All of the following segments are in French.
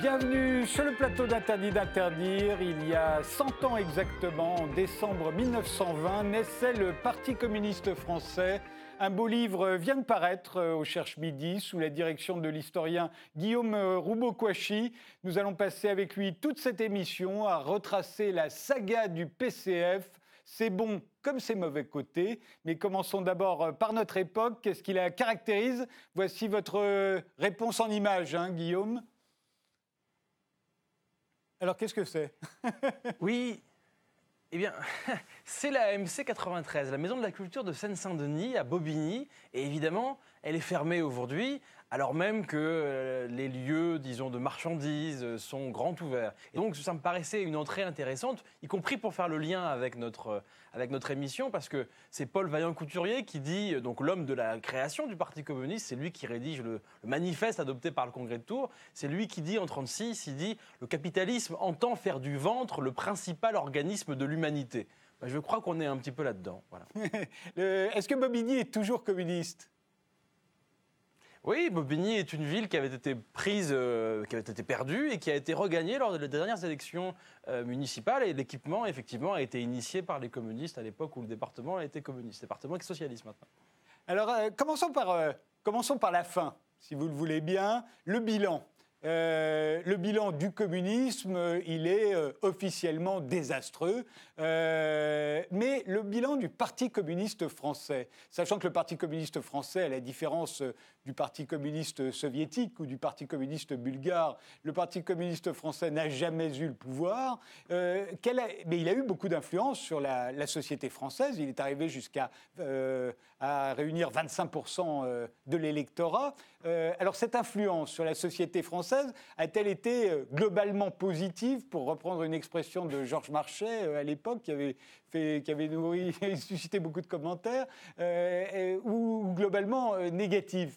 Bienvenue sur le plateau d'Interdit d'interdire. Il y a 100 ans exactement, en décembre 1920, naissait le Parti communiste français. Un beau livre vient de paraître euh, au Cherche Midi sous la direction de l'historien Guillaume euh, Roubaud-Kouachi. Nous allons passer avec lui toute cette émission à retracer la saga du PCF. C'est bon comme c'est mauvais côtés. Mais commençons d'abord euh, par notre époque. Qu'est-ce qui la caractérise? Voici votre réponse en image, hein, Guillaume. Alors qu'est-ce que c'est? Oui, eh bien, c'est la MC 93, la Maison de la Culture de Seine-Saint-Denis, à Bobigny. Et évidemment, elle est fermée aujourd'hui alors même que euh, les lieux, disons, de marchandises euh, sont grands ouverts. Et donc, ça me paraissait une entrée intéressante, y compris pour faire le lien avec notre, euh, avec notre émission, parce que c'est Paul Vaillant-Couturier qui dit, donc l'homme de la création du Parti communiste, c'est lui qui rédige le, manifeste adopté par le Congrès de Tours, c'est lui qui dit en 1936, il dit, le capitalisme entend faire du ventre le principal organisme de l'humanité. Ben, je crois qu'on est un petit peu là-dedans. Voilà. Est-ce que Bobigny est toujours communiste? Oui, Bobigny est une ville qui avait été prise, euh, qui avait été perdue et qui a été regagnée lors des dernières élections euh, municipales. Et l'équipement, effectivement, a été initié par les communistes à l'époque où le département a été communiste. Département est socialiste maintenant. Alors, euh, commençons, par, commençons par la fin, si vous le voulez bien. Le bilan. Euh, le bilan du communisme, il est euh, officiellement désastreux, euh, mais le bilan du Parti communiste français, sachant que le Parti communiste français, à la différence du Parti communiste soviétique ou du Parti communiste bulgare, le Parti communiste français n'a jamais eu le pouvoir, mais il a eu beaucoup d'influence sur la, société française. Il est arrivé jusqu'à à réunir 25% de l'électorat. alors cette influence sur la société française, a-t-elle été euh, globalement positive, pour reprendre une expression de Georges Marchais euh, à l'époque, qui avait, fait, qui avait nourri, suscité beaucoup de commentaires, euh, ou globalement négative?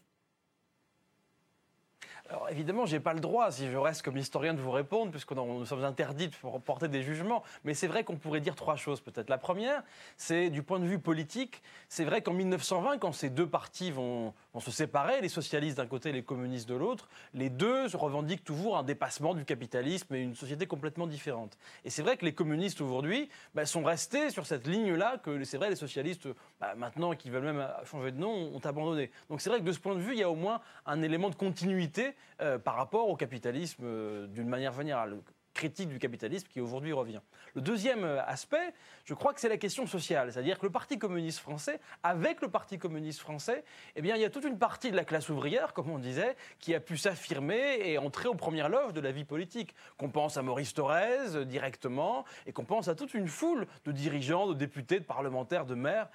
Alors évidemment, je n'ai pas le droit, si je reste comme historien, de vous répondre, puisque nous sommes interdits de porter des jugements. Mais c'est vrai qu'on pourrait dire trois choses peut-être. La première, c'est du point de vue politique. C'est vrai qu'en 1920, quand ces deux partis vont, se séparer, les socialistes d'un côté et les communistes de l'autre, les deux revendiquent toujours un dépassement du capitalisme et une société complètement différente. Et c'est vrai que les communistes aujourd'hui bah, sont restés sur cette ligne-là que c'est vrai les socialistes, bah, maintenant qui veulent même changer de nom, ont abandonné. Donc c'est vrai que de ce point de vue, il y a au moins un élément de continuité euh, par rapport au capitalisme euh, d'une manière générale critique du capitalisme qui aujourd'hui revient. Le deuxième euh, aspect, je crois que c'est la question sociale, c'est-à-dire que le Parti communiste français, avec le Parti communiste français, eh bien, il y a toute une partie de la classe ouvrière, comme on disait, qui a pu s'affirmer et entrer aux premières loges de la vie politique. Qu'on pense à Maurice Thorez directement, et qu'on pense à toute une foule de dirigeants, de députés, de parlementaires, de maires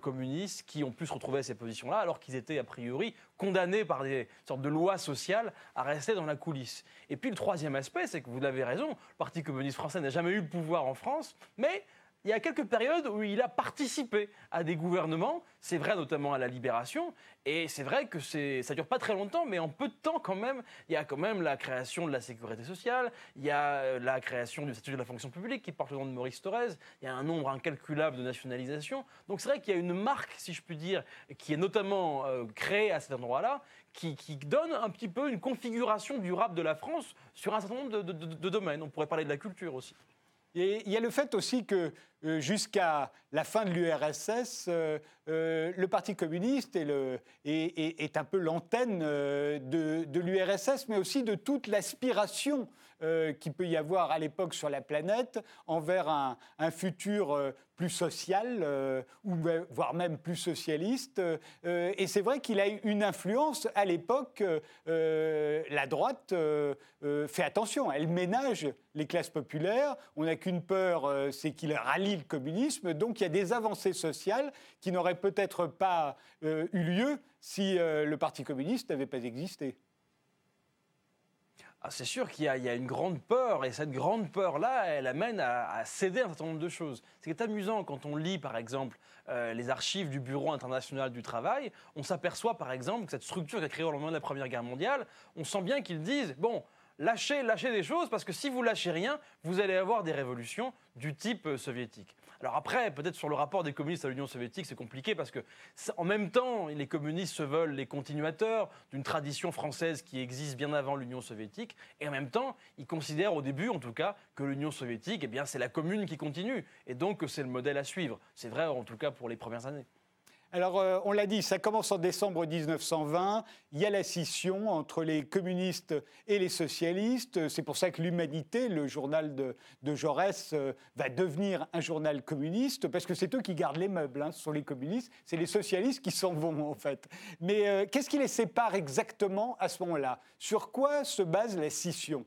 communistes qui ont pu se retrouver à ces positions-là, alors qu'ils étaient a priori condamnés par des sortes de lois sociales à rester dans la coulisse. Et puis le troisième aspect, c'est que vous l'avez raison, le Parti communiste français n'a jamais eu le pouvoir en France, mais il y a quelques périodes où il a participé à des gouvernements, c'est vrai notamment à la Libération, et c'est vrai que ça ne dure pas très longtemps, mais en peu de temps quand même, il y a quand même la création de la sécurité sociale, il y a euh, la création du statut de la fonction publique qui porte le nom de Maurice Thorez, il y a un nombre incalculable de nationalisations. Donc c'est vrai qu'il y a une marque, si je puis dire, qui est notamment euh, créée à cet endroit-là, qui, donne un petit peu une configuration durable de la France sur un certain nombre de domaines. On pourrait parler de la culture aussi. Il y a le fait aussi que euh, jusqu'à la fin de l'URSS, euh, euh, le Parti communiste est, un peu l'antenne de l'URSS, mais aussi de toute l'aspiration qu'il peut y avoir à l'époque sur la planète envers un, futur plus social, ou voire même plus socialiste. et c'est vrai qu'il a eu une influence à l'époque. la droite fait attention, elle ménage les classes populaires. On n'a qu'une peur, c'est qu'il rallie le communisme. Donc il y a des avancées sociales qui n'auraient peut-être pas euh, eu lieu si euh, le Parti communiste n'avait pas existé. Ah, c'est sûr qu'il y, a une grande peur, et cette grande peur-là, elle amène à, céder un certain nombre de choses. Ce qui est amusant quand on lit, par exemple, euh, les archives du Bureau international du travail, on s'aperçoit, par exemple, que cette structure qui a créée au lendemain de la Première Guerre mondiale, on sent bien qu'ils disent, bon, lâchez, lâchez des choses, parce que si vous lâchez rien, vous allez avoir des révolutions du type euh, soviétique. Alors après, peut-être sur le rapport des communistes à l'Union soviétique, c'est compliqué parce que en même temps, les communistes se veulent les continuateurs d'une tradition française qui existe bien avant l'Union soviétique, et en même temps, ils considèrent au début, en tout cas, que l'Union soviétique, eh bien, c'est la commune qui continue, et donc que c'est le modèle à suivre. C'est vrai, en tout cas, pour les premières années. Alors, euh, on l'a dit, ça commence en décembre 1920. Il y a la scission entre les communistes et les socialistes. C'est pour ça que l'Humanité, le journal de, Jaurès, euh, va devenir un journal communiste, parce que c'est eux qui gardent les meubles. Hein. Ce sont les communistes, c'est les socialistes qui s'en vont, en fait. Mais euh, qu'est-ce qui les sépare exactement à ce moment-là? Sur quoi se base la scission?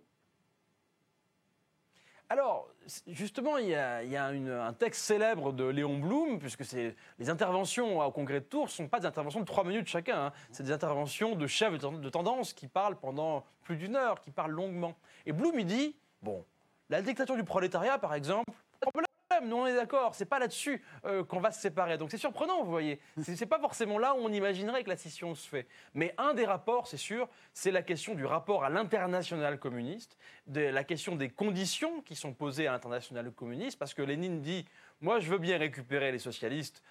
Alors, justement, il y a, un texte célèbre de Léon Blum, puisque les interventions au congrès de Tours ne sont pas des interventions de trois minutes chacun, hein. c'est des interventions de chefs de tendance qui parlent pendant plus d'une heure, qui parlent longuement. Et Blum, il dit, bon, la dictature du prolétariat, par exemple, nous on est d'accord, c'est pas là-dessus euh, qu'on va se séparer. Donc c'est surprenant, vous voyez. C'est pas forcément là où on imaginerait que la scission se fait. Mais un des rapports, c'est sûr, c'est la question du rapport à l'international communiste, de la question des conditions qui sont posées à l'international communiste, parce que Lénine dit moi, je veux bien récupérer les socialistes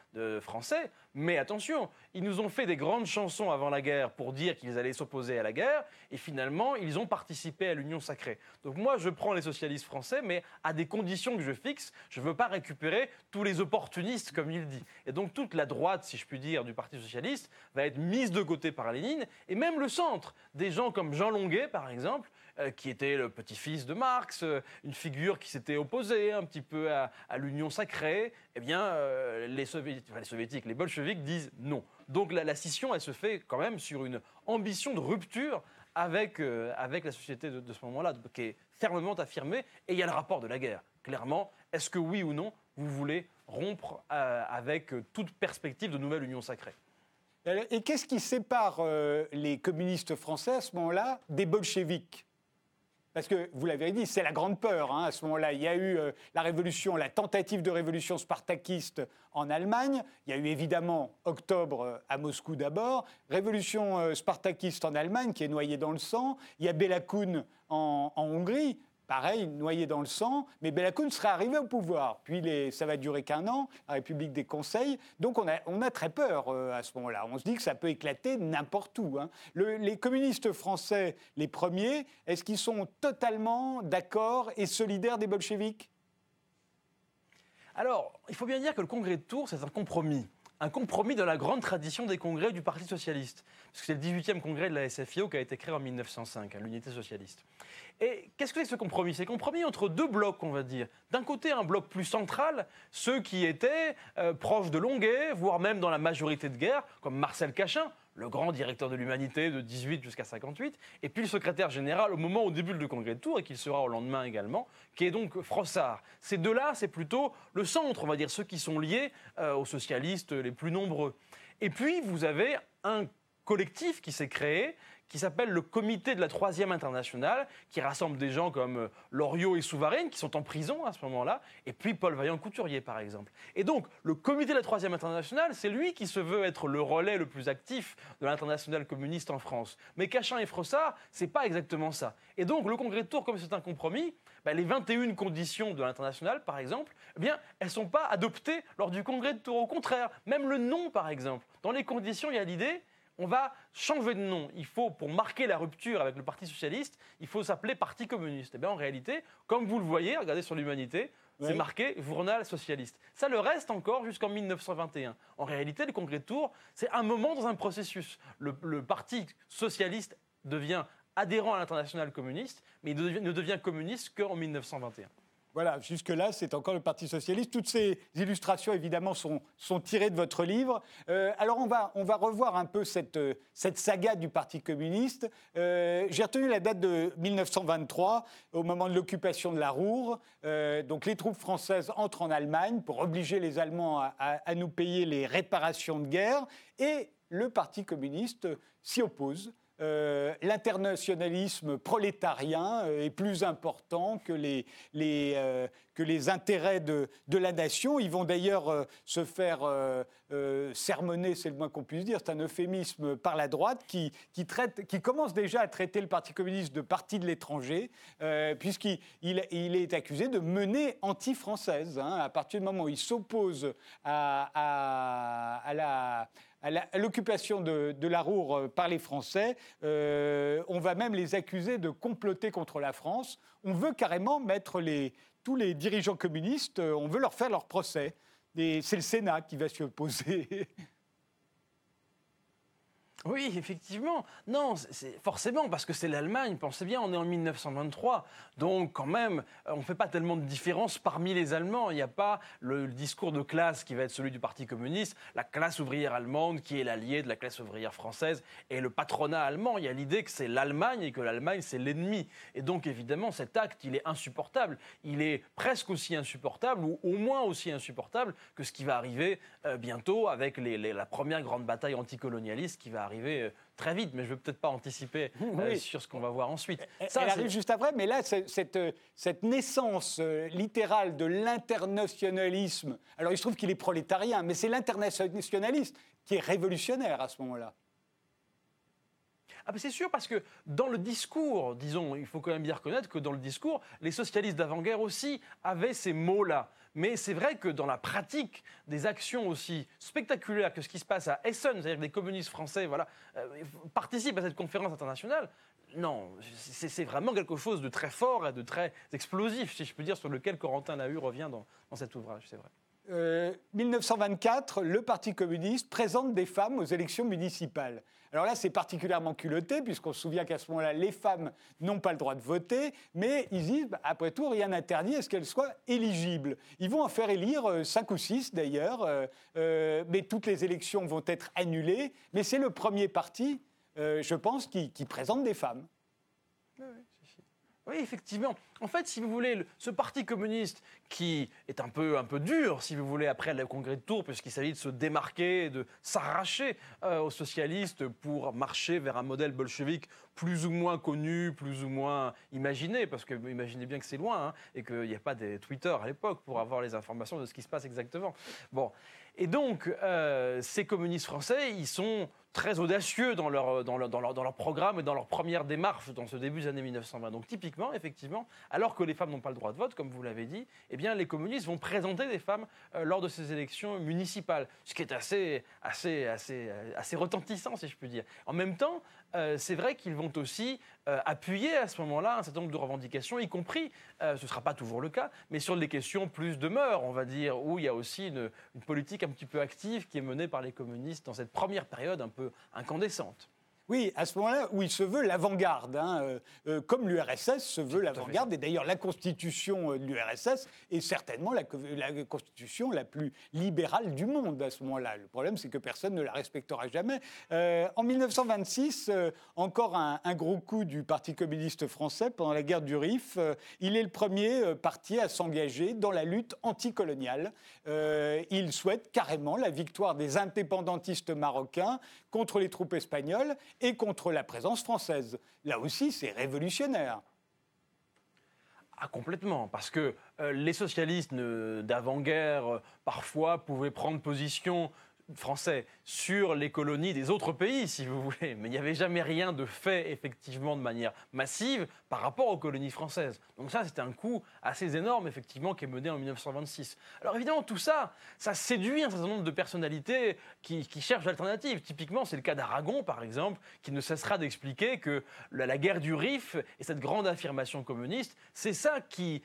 français, mais attention, ils nous ont fait des grandes chansons avant la guerre pour dire qu'ils allaient s'opposer à la guerre, et finalement, ils ont participé à l'Union sacrée. Donc moi, je prends les socialistes français, mais à des conditions que je fixe. Je ne veux pas récupérer tous les opportunistes, comme il dit. Et donc toute la droite, si je puis dire, du Parti socialiste va être mise de côté par Lénine, et même le centre. Des gens comme Jean Longuet, par exemple, qui était le petit-fils de Marx, euh, une figure qui s'était opposée un petit peu à, l'Union sacrée, eh bien, euh, les, soviétiques, les bolcheviks disent non. Donc la, scission, elle se fait quand même sur une ambition de rupture avec, avec la société de, ce moment-là, qui est fermement affirmée. Et il y a le rapport de la guerre. Clairement, est-ce que oui ou non, vous voulez rompre avec toute perspective de nouvelle Union sacrée? Et qu'est-ce qui sépare les communistes français à ce moment-là des bolcheviks? Parce que, vous l'avez dit, c'est la grande peur. Hein, à ce moment-là, il y a eu euh, la révolution, la tentative de révolution spartakiste en Allemagne. Il y a eu évidemment octobre euh, à Moscou d'abord. Révolution euh, spartakiste en Allemagne qui est noyée dans le sang. Il y a Bela en Hongrie pareil, noyé dans le sang, mais Belakoun serait arrivé au pouvoir. Puis les, ça va durer qu'un an, la République des conseils. Donc on a, on a très peur euh, à ce moment-là. On se dit que ça peut éclater n'importe où. Hein. les communistes français, les premiers, est-ce qu'ils sont totalement d'accord et solidaires des bolcheviks? Alors, il faut bien dire que le congrès de Tours, c'est un compromis un compromis dans la grande tradition des congrès du Parti socialiste. Parce que c'est le 18e congrès de la SFIO qui a été créé en 1905, hein, l'unité socialiste. Et qu'est-ce que c'est que ce compromis? C'est compromis entre deux blocs, on va dire. D'un côté, un bloc plus central, ceux qui étaient euh, proches de Longuet, voire même dans la majorité de guerre, comme Marcel Cachin, le grand directeur de l'humanité de 18 jusqu'à 58, et puis le secrétaire général au moment au début du congrès de Tours, et qui sera au lendemain également, qui est donc Frossard. Ces deux-là, c'est plutôt le centre, on va dire, ceux qui sont liés euh, aux socialistes les plus nombreux. Et puis, vous avez un collectif qui s'est créé, qui s'appelle le Comité de la Troisième Internationale, qui rassemble des gens comme euh, Loriot et Souvarine, qui sont en prison à ce moment-là, et puis Paul Vaillant-Couturier, par exemple. Et donc, le Comité de la Troisième Internationale, c'est lui qui se veut être le relais le plus actif de l'international communiste en France. Mais Cachin et Frossard, c'est pas exactement ça. Et donc, le Congrès de Tours, comme c'est un compromis, bah, les 21 conditions de l'international, par exemple, eh bien, elles ne sont pas adoptées lors du Congrès de Tours. Au contraire, même le nom, par exemple. Dans les conditions, il y a l'idée on va changer de nom. Il faut, pour marquer la rupture avec le Parti socialiste, il faut s'appeler Parti communiste. Et eh bien en réalité, comme vous le voyez, regardez sur l'humanité, c'est marqué Journal socialiste. Ça le reste encore jusqu'en 1921. En réalité, le Congrès de Tours, c'est un moment dans un processus. Le, Parti socialiste devient adhérent à l'international communiste, mais il ne devient communiste qu'en 1921. Voilà, jusque-là, c'est encore le Parti socialiste. Toutes ces illustrations, évidemment, sont, tirées de votre livre. Euh, alors, on va, on va revoir un peu cette, cette saga du Parti communiste. Euh, j'ai retenu la date de 1923, au moment de l'occupation de la Roure. Euh, donc, les troupes françaises entrent en Allemagne pour obliger les Allemands à nous payer les réparations de guerre. Et le Parti communiste s'y oppose. Euh, l'internationalisme prolétarien euh, est plus important que les, euh, que les intérêts de, de, la nation. Ils vont d'ailleurs se faire sermonner, c'est le moins qu'on puisse dire, c'est un euphémisme par la droite qui, qui, commence déjà à traiter le Parti communiste de parti de l'étranger, puisqu'il il, est accusé de mener anti-française. Hein, à partir du moment où il s'oppose à, à la à l'occupation de, la Roure euh, par les Français. Euh, on va même les accuser de comploter contre la France. On veut carrément mettre tous les dirigeants communistes, euh, on veut leur faire leur procès. Et c'est le Sénat qui va s'y opposer. Oui, effectivement. Non, c'est forcément parce que c'est l'Allemagne. Pensez bien, on est en 1923. Donc, quand même, on ne fait pas tellement de différence parmi les Allemands. Il n'y a pas le, discours de classe qui va être celui du Parti communiste, la classe ouvrière allemande qui est l'allié de la classe ouvrière française et le patronat allemand. Il y a l'idée que c'est l'Allemagne et que l'Allemagne, c'est l'ennemi. Et donc, évidemment, cet acte, il est insupportable. Il est presque aussi insupportable, ou au moins aussi insupportable, que ce qui va arriver euh, bientôt avec la première grande bataille anticolonialiste qui va arriver arriver euh, très vite, mais je ne veux peut-être pas anticiper euh, sur ce qu'on va voir ensuite. Ça, elle arrive juste après, mais là, cette, euh, cette naissance littérale de l'internationalisme, alors il se trouve qu'il est prolétarien, mais c'est l'internationaliste qui est révolutionnaire à ce moment-là. Ah c'est sûr, parce que dans le discours, disons, il faut quand même bien reconnaître que dans le discours, les socialistes d'avant-guerre aussi avaient ces mots-là. Mais c'est vrai que dans la pratique, des actions aussi spectaculaires que ce qui se passe à Essen, c'est-à-dire des communistes français voilà, euh, participent à cette conférence internationale, non, c'est vraiment quelque chose de très fort et de très explosif, si je peux dire, sur lequel Corentin Nahu revient dans, dans cet ouvrage, c'est vrai. 1924, euh, le Parti communiste présente des femmes aux élections municipales. Alors là, c'est particulièrement culotté, puisqu'on se souvient qu'à ce moment-là, les femmes n'ont pas le droit de voter, mais ils disent, bah, après tout, rien n'interdit à ce qu'elles soient éligibles. Ils vont en faire élire euh, cinq ou six, d'ailleurs, euh, mais toutes les élections vont être annulées. Mais c'est le premier parti, je pense, qui, présente des femmes. Effectivement. En fait, si vous voulez, ce parti communiste qui est un peu, un peu dur, si vous voulez, après le congrès de Tours, puisqu'il s'agit de se démarquer, de s'arracher euh, aux socialistes pour marcher vers un modèle bolchevique plus ou moins connu, plus ou moins imaginé, parce que imaginez bien que c'est loin, hein, et qu'il n'y a pas des Twitter à l'époque pour avoir les informations de ce qui se passe exactement. Bon. Et donc, euh, ces communistes français, ils sont très audacieux dans leur, dans, leur, dans, leur, dans leur, programme et dans leur première démarche dans ce début des années 1920. Donc typiquement, effectivement, alors que les femmes n'ont pas le droit de vote, comme vous l'avez dit, eh bien, les communistes vont présenter des femmes euh, lors de ces élections municipales, ce qui est assez, assez, assez, assez retentissant, si je puis dire. En même temps, euh, c'est vrai qu'ils vont aussi euh, appuyer à ce moment-là un certain nombre de revendications, y compris, ce ne sera pas toujours le cas, mais sur des questions plus de mœurs, on va dire, où il y a aussi une politique un petit peu active qui est menée par les communistes dans cette première période un peu incandescente. Oui, à ce moment-là où il se veut l'avant-garde, hein, euh, euh, comme l'URSS se veut l'avant-garde, et d'ailleurs la constitution euh, de l'URSS est certainement la, constitution la plus libérale du monde à ce moment-là. Le problème, c'est que personne ne la respectera jamais. en 1926, encore un, gros coup du Parti communiste français pendant la guerre du Rif. il est le premier parti à s'engager dans la lutte anticoloniale. il souhaite carrément la victoire des indépendantistes marocains contre les troupes espagnoles et contre la présence française. Là aussi, c'est révolutionnaire. Ah, complètement, parce que euh, les socialistes d'avant-guerre, euh, parfois, pouvaient prendre position français sur les colonies des autres pays, si vous voulez. Mais il n'y avait jamais rien de fait, effectivement, de manière massive par rapport aux colonies françaises. Donc ça, c'était un coup assez énorme, effectivement, qui est mené en 1926. Alors évidemment, tout ça, ça séduit un certain nombre de personnalités qui, cherchent l'alternative. Typiquement, c'est le cas d'Aragon, par exemple, qui ne cessera d'expliquer que la, guerre du Rif et cette grande affirmation communiste, c'est ça qui,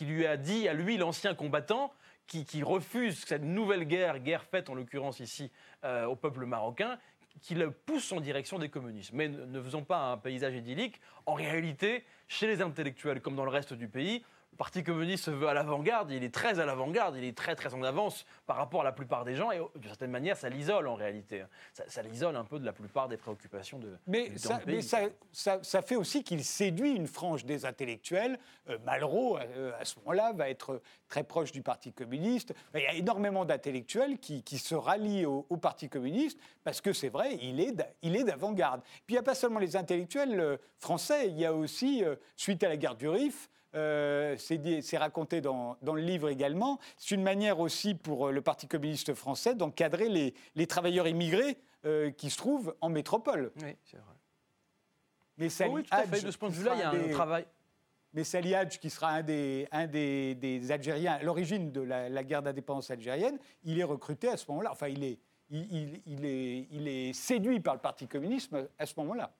lui a dit à lui, l'ancien combattant, qui, refuse cette nouvelle guerre, guerre faite en l'occurrence ici euh, au peuple marocain, qui le pousse en direction des communistes. Mais ne faisons pas un paysage idyllique. En réalité, chez les intellectuels comme dans le reste du pays, le Parti communiste se veut à l'avant-garde, il est très à l'avant-garde, il est très très en avance par rapport à la plupart des gens, et d'une certaine manière, ça l'isole en réalité. Ça, l'isole un peu de la plupart des préoccupations de. Mais, ça, mais ça, fait aussi qu'il séduit une frange des intellectuels. Euh, Malraux, euh, à ce moment-là, va être très proche du Parti communiste. Il y a énormément d'intellectuels qui, se rallient au, Parti communiste parce que c'est vrai, il est d'avant-garde. Puis il n'y a pas seulement les intellectuels euh, français, il y a aussi, suite à la guerre du Rif, euh, c'est raconté dans, le livre également. C'est une manière aussi pour euh, le Parti communiste français d'encadrer les, travailleurs immigrés euh, qui se trouvent en métropole. Oui, c'est vrai. Mais oui, tout à fait. De ce point de vue-là, il y a un travail. Mais Sali Hadj, qui sera un des, un des, Algériens à l'origine de la, guerre d'indépendance algérienne, il est recruté à ce moment-là. Enfin, il est, il, est, il est séduit par le Parti communiste à ce moment-là.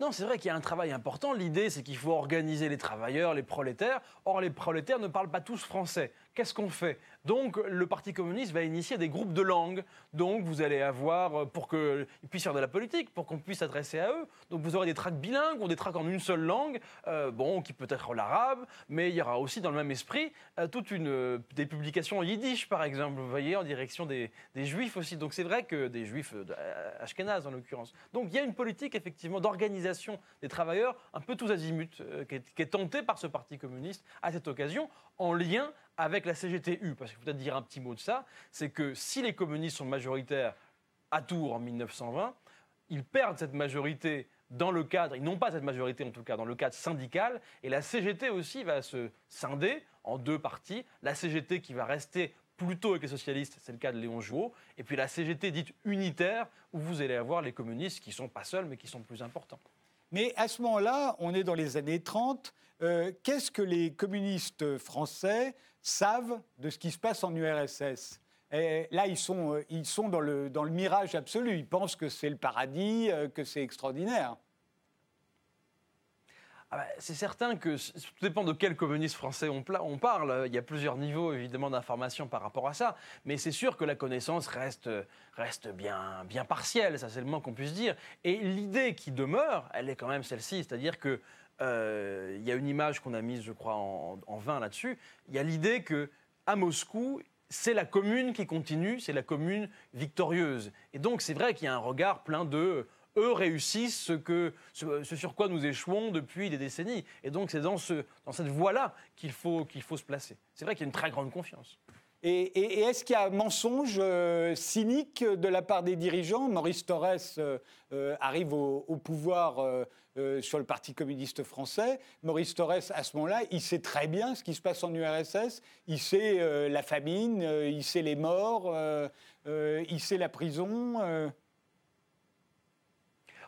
Non, c'est vrai qu'il y a un travail important. L'idée, c'est qu'il faut organiser les travailleurs, les prolétaires. Or, les prolétaires ne parlent pas tous français. Qu'est-ce qu'on fait? Donc, le Parti communiste va initier des groupes de langue. Donc, vous allez avoir, euh, pour qu'ils puissent faire de la politique, pour qu'on puisse s'adresser à eux. Donc, vous aurez des tracts bilingues ou des tracts en une seule langue, euh, bon, qui peut être l'arabe, mais il y aura aussi, dans le même esprit, euh, toute une des publications en yiddish, par exemple, vous voyez, en direction des, juifs aussi. Donc, c'est vrai que des juifs ashkénazes, en l'occurrence. Donc, il y a une politique, effectivement, d'organisation des travailleurs, un peu tous azimuts, qui est, qui est tentée par ce Parti communiste à cette occasion, en lien avec la CGTU, parce qu'il faut peut-être dire un petit mot de ça, c'est que si les communistes sont majoritaires à Tours en 1920, ils perdent cette majorité dans le cadre, ils n'ont pas cette majorité en tout cas, dans le cadre syndical, et la CGT aussi va se scinder en deux parties. La CGT qui va rester plutôt avec les socialistes, c'est le cas de Léon Jouot, et puis la CGT dite unitaire, où vous allez avoir les communistes qui sont pas seuls, mais qui sont plus importants. Mais à ce moment-là, on est dans les années 30, euh, qu'est-ce que les communistes français savent de ce qui se passe en URSS là, ils sont, euh, ils sont dans, le, dans le mirage absolu. Ils pensent que c'est le paradis, euh, que c'est extraordinaire. Ah bah, c'est certain que tout dépend de quel communiste français on, parle. Il y a plusieurs niveaux évidemment d'information par rapport à ça, mais c'est sûr que la connaissance reste, reste bien, bien partielle, ça c'est le moins qu'on puisse dire. Et l'idée qui demeure, elle est quand même celle-ci, c'est-à-dire que euh, y a une image qu'on a mise, je crois, en, en vain là-dessus. Il y a l'idée que à Moscou, c'est la commune qui continue, c'est la commune victorieuse. Et donc c'est vrai qu'il y a un regard plein de eux réussissent ce, sur quoi nous échouons depuis des décennies. Et donc c'est dans, ce, dans cette voie-là qu'il faut, se placer. C'est vrai qu'il y a une très grande confiance. Et, est-ce qu'il y a un mensonge euh, cynique de la part des dirigeants? Maurice Torres euh, euh, arrive au, pouvoir sur le Parti communiste français. Maurice Torres, à ce moment-là, il sait très bien ce qui se passe en URSS. Il sait la famine, il sait les morts, il sait la prison.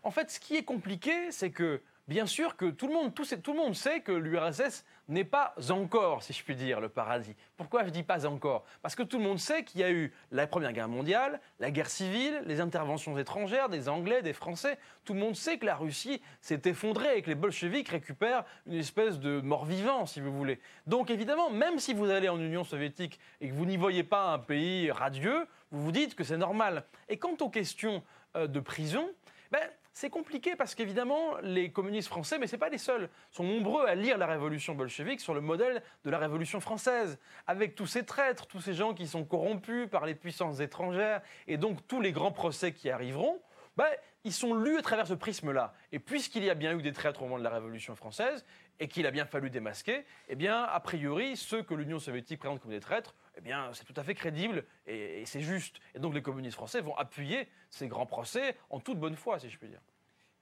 En fait, ce qui est compliqué, c'est que bien sûr que tout le monde, tout, tout le monde sait que l'URSS n'est pas encore, si je puis dire, le paradis. Pourquoi je dis pas encore? Parce que tout le monde sait qu'il y a eu la Première Guerre mondiale, la guerre civile, les interventions étrangères, des Anglais, des Français. Tout le monde sait que la Russie s'est effondrée et que les bolcheviks récupèrent une espèce de mort-vivant, si vous voulez. Donc évidemment, même si vous allez en Union soviétique et que vous n'y voyez pas un pays radieux, vous vous dites que c'est normal. Et quant aux questions euh, de prison, ben, c'est compliqué parce qu'évidemment, les communistes français, mais ce pas les seuls, sont nombreux à lire la révolution bolchevique sur le modèle de la révolution française, avec tous ces traîtres, tous ces gens qui sont corrompus par les puissances étrangères, et donc tous les grands procès qui arriveront. Ben, ils sont lus à travers ce prisme-là. Et puisqu'il y a bien eu des traîtres au moment de la Révolution française, et qu'il a bien fallu démasquer, eh bien, a priori, ceux que l'Union soviétique présente comme des traîtres, eh bien, c'est tout à fait crédible et, c'est juste. Et donc, les communistes français vont appuyer ces grands procès en toute bonne foi, si je puis dire.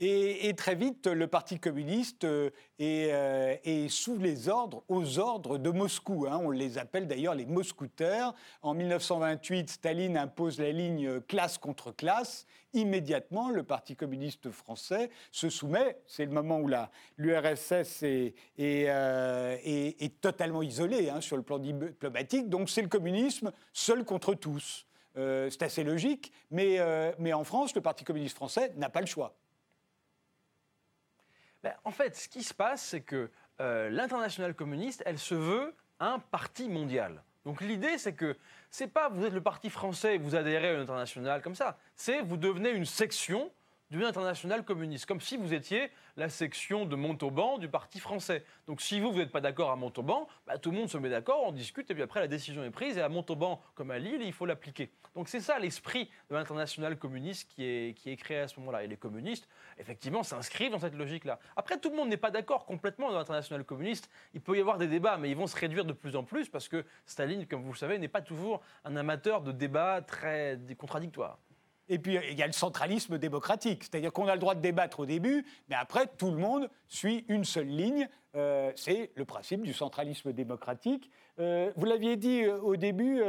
Et, très vite, le Parti communiste euh, euh, est, sous les ordres, aux ordres de Moscou. Hein. On les appelle d'ailleurs les moscouteurs. En 1928, Staline impose la ligne classe contre classe. Immédiatement, le Parti communiste français se soumet. C'est le moment où l'URSS est, euh, est, est, totalement isolée hein, sur le plan diplomatique. Donc c'est le communisme seul contre tous. c'est assez logique, mais en France, le Parti communiste français n'a pas le choix. Ben, en fait, ce qui se passe, c'est que euh, l'internationale communiste, elle se veut un parti mondial. Donc l'idée, c'est que c'est pas vous êtes le parti français et vous adhérez à l'international comme ça. C'est vous devenez une section d'une internationale communiste, comme si vous étiez la section de Montauban du Parti français. Donc si vous, vous n'êtes pas d'accord à Montauban, bah, tout le monde se met d'accord, on discute, et puis après la décision est prise, et à Montauban comme à Lille, il faut l'appliquer. Donc c'est ça l'esprit de l'internationale communiste qui est, qui est créé à ce moment-là. Et les communistes, effectivement, s'inscrivent dans cette logique-là. Après, tout le monde n'est pas d'accord complètement dans l'internationale communiste. Il peut y avoir des débats, mais ils vont se réduire de plus en plus parce que Staline, comme vous le savez, n'est pas toujours un amateur de débats très contradictoires. Et puis, il y a le centralisme démocratique. C'est-à-dire qu'on a le droit de débattre au début, mais après, tout le monde suit une seule ligne. Euh, c'est le principe du centralisme démocratique. Euh, vous l'aviez dit euh, au début,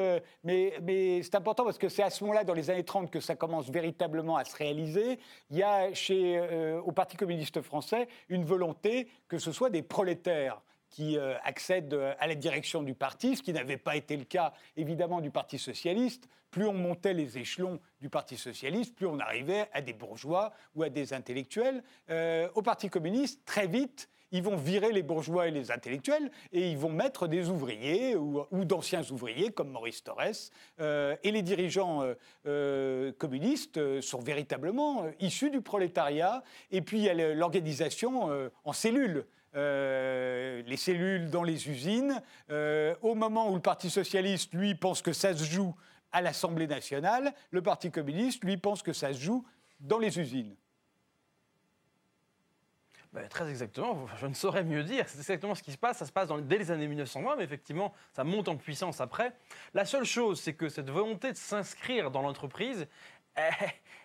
mais, mais c'est important parce que c'est à ce moment-là, dans les années 30, que ça commence véritablement à se réaliser. Il y a chez, au Parti communiste français une volonté que ce soit des prolétaires qui accèdent à la direction du parti, ce qui n'avait pas été le cas évidemment du Parti socialiste plus on montait les échelons du Parti socialiste, plus on arrivait à des bourgeois ou à des intellectuels. Euh, au Parti communiste, très vite, ils vont virer les bourgeois et les intellectuels et ils vont mettre des ouvriers ou, d'anciens ouvriers comme Maurice Torres. Euh, et les dirigeants euh, communistes sont véritablement issus du prolétariat. Et puis il y a l'organisation en cellules. Les cellules dans les usines. au moment où le Parti socialiste, lui, pense que ça se joue à l'Assemblée nationale, le Parti communiste, lui, pense que ça se joue dans les usines. Ben, très exactement, je ne saurais mieux dire. C'est exactement ce qui se passe. Ça se passe dès les années 1920, mais effectivement, ça monte en puissance après. La seule chose, c'est que cette volonté de s'inscrire dans l'entreprise,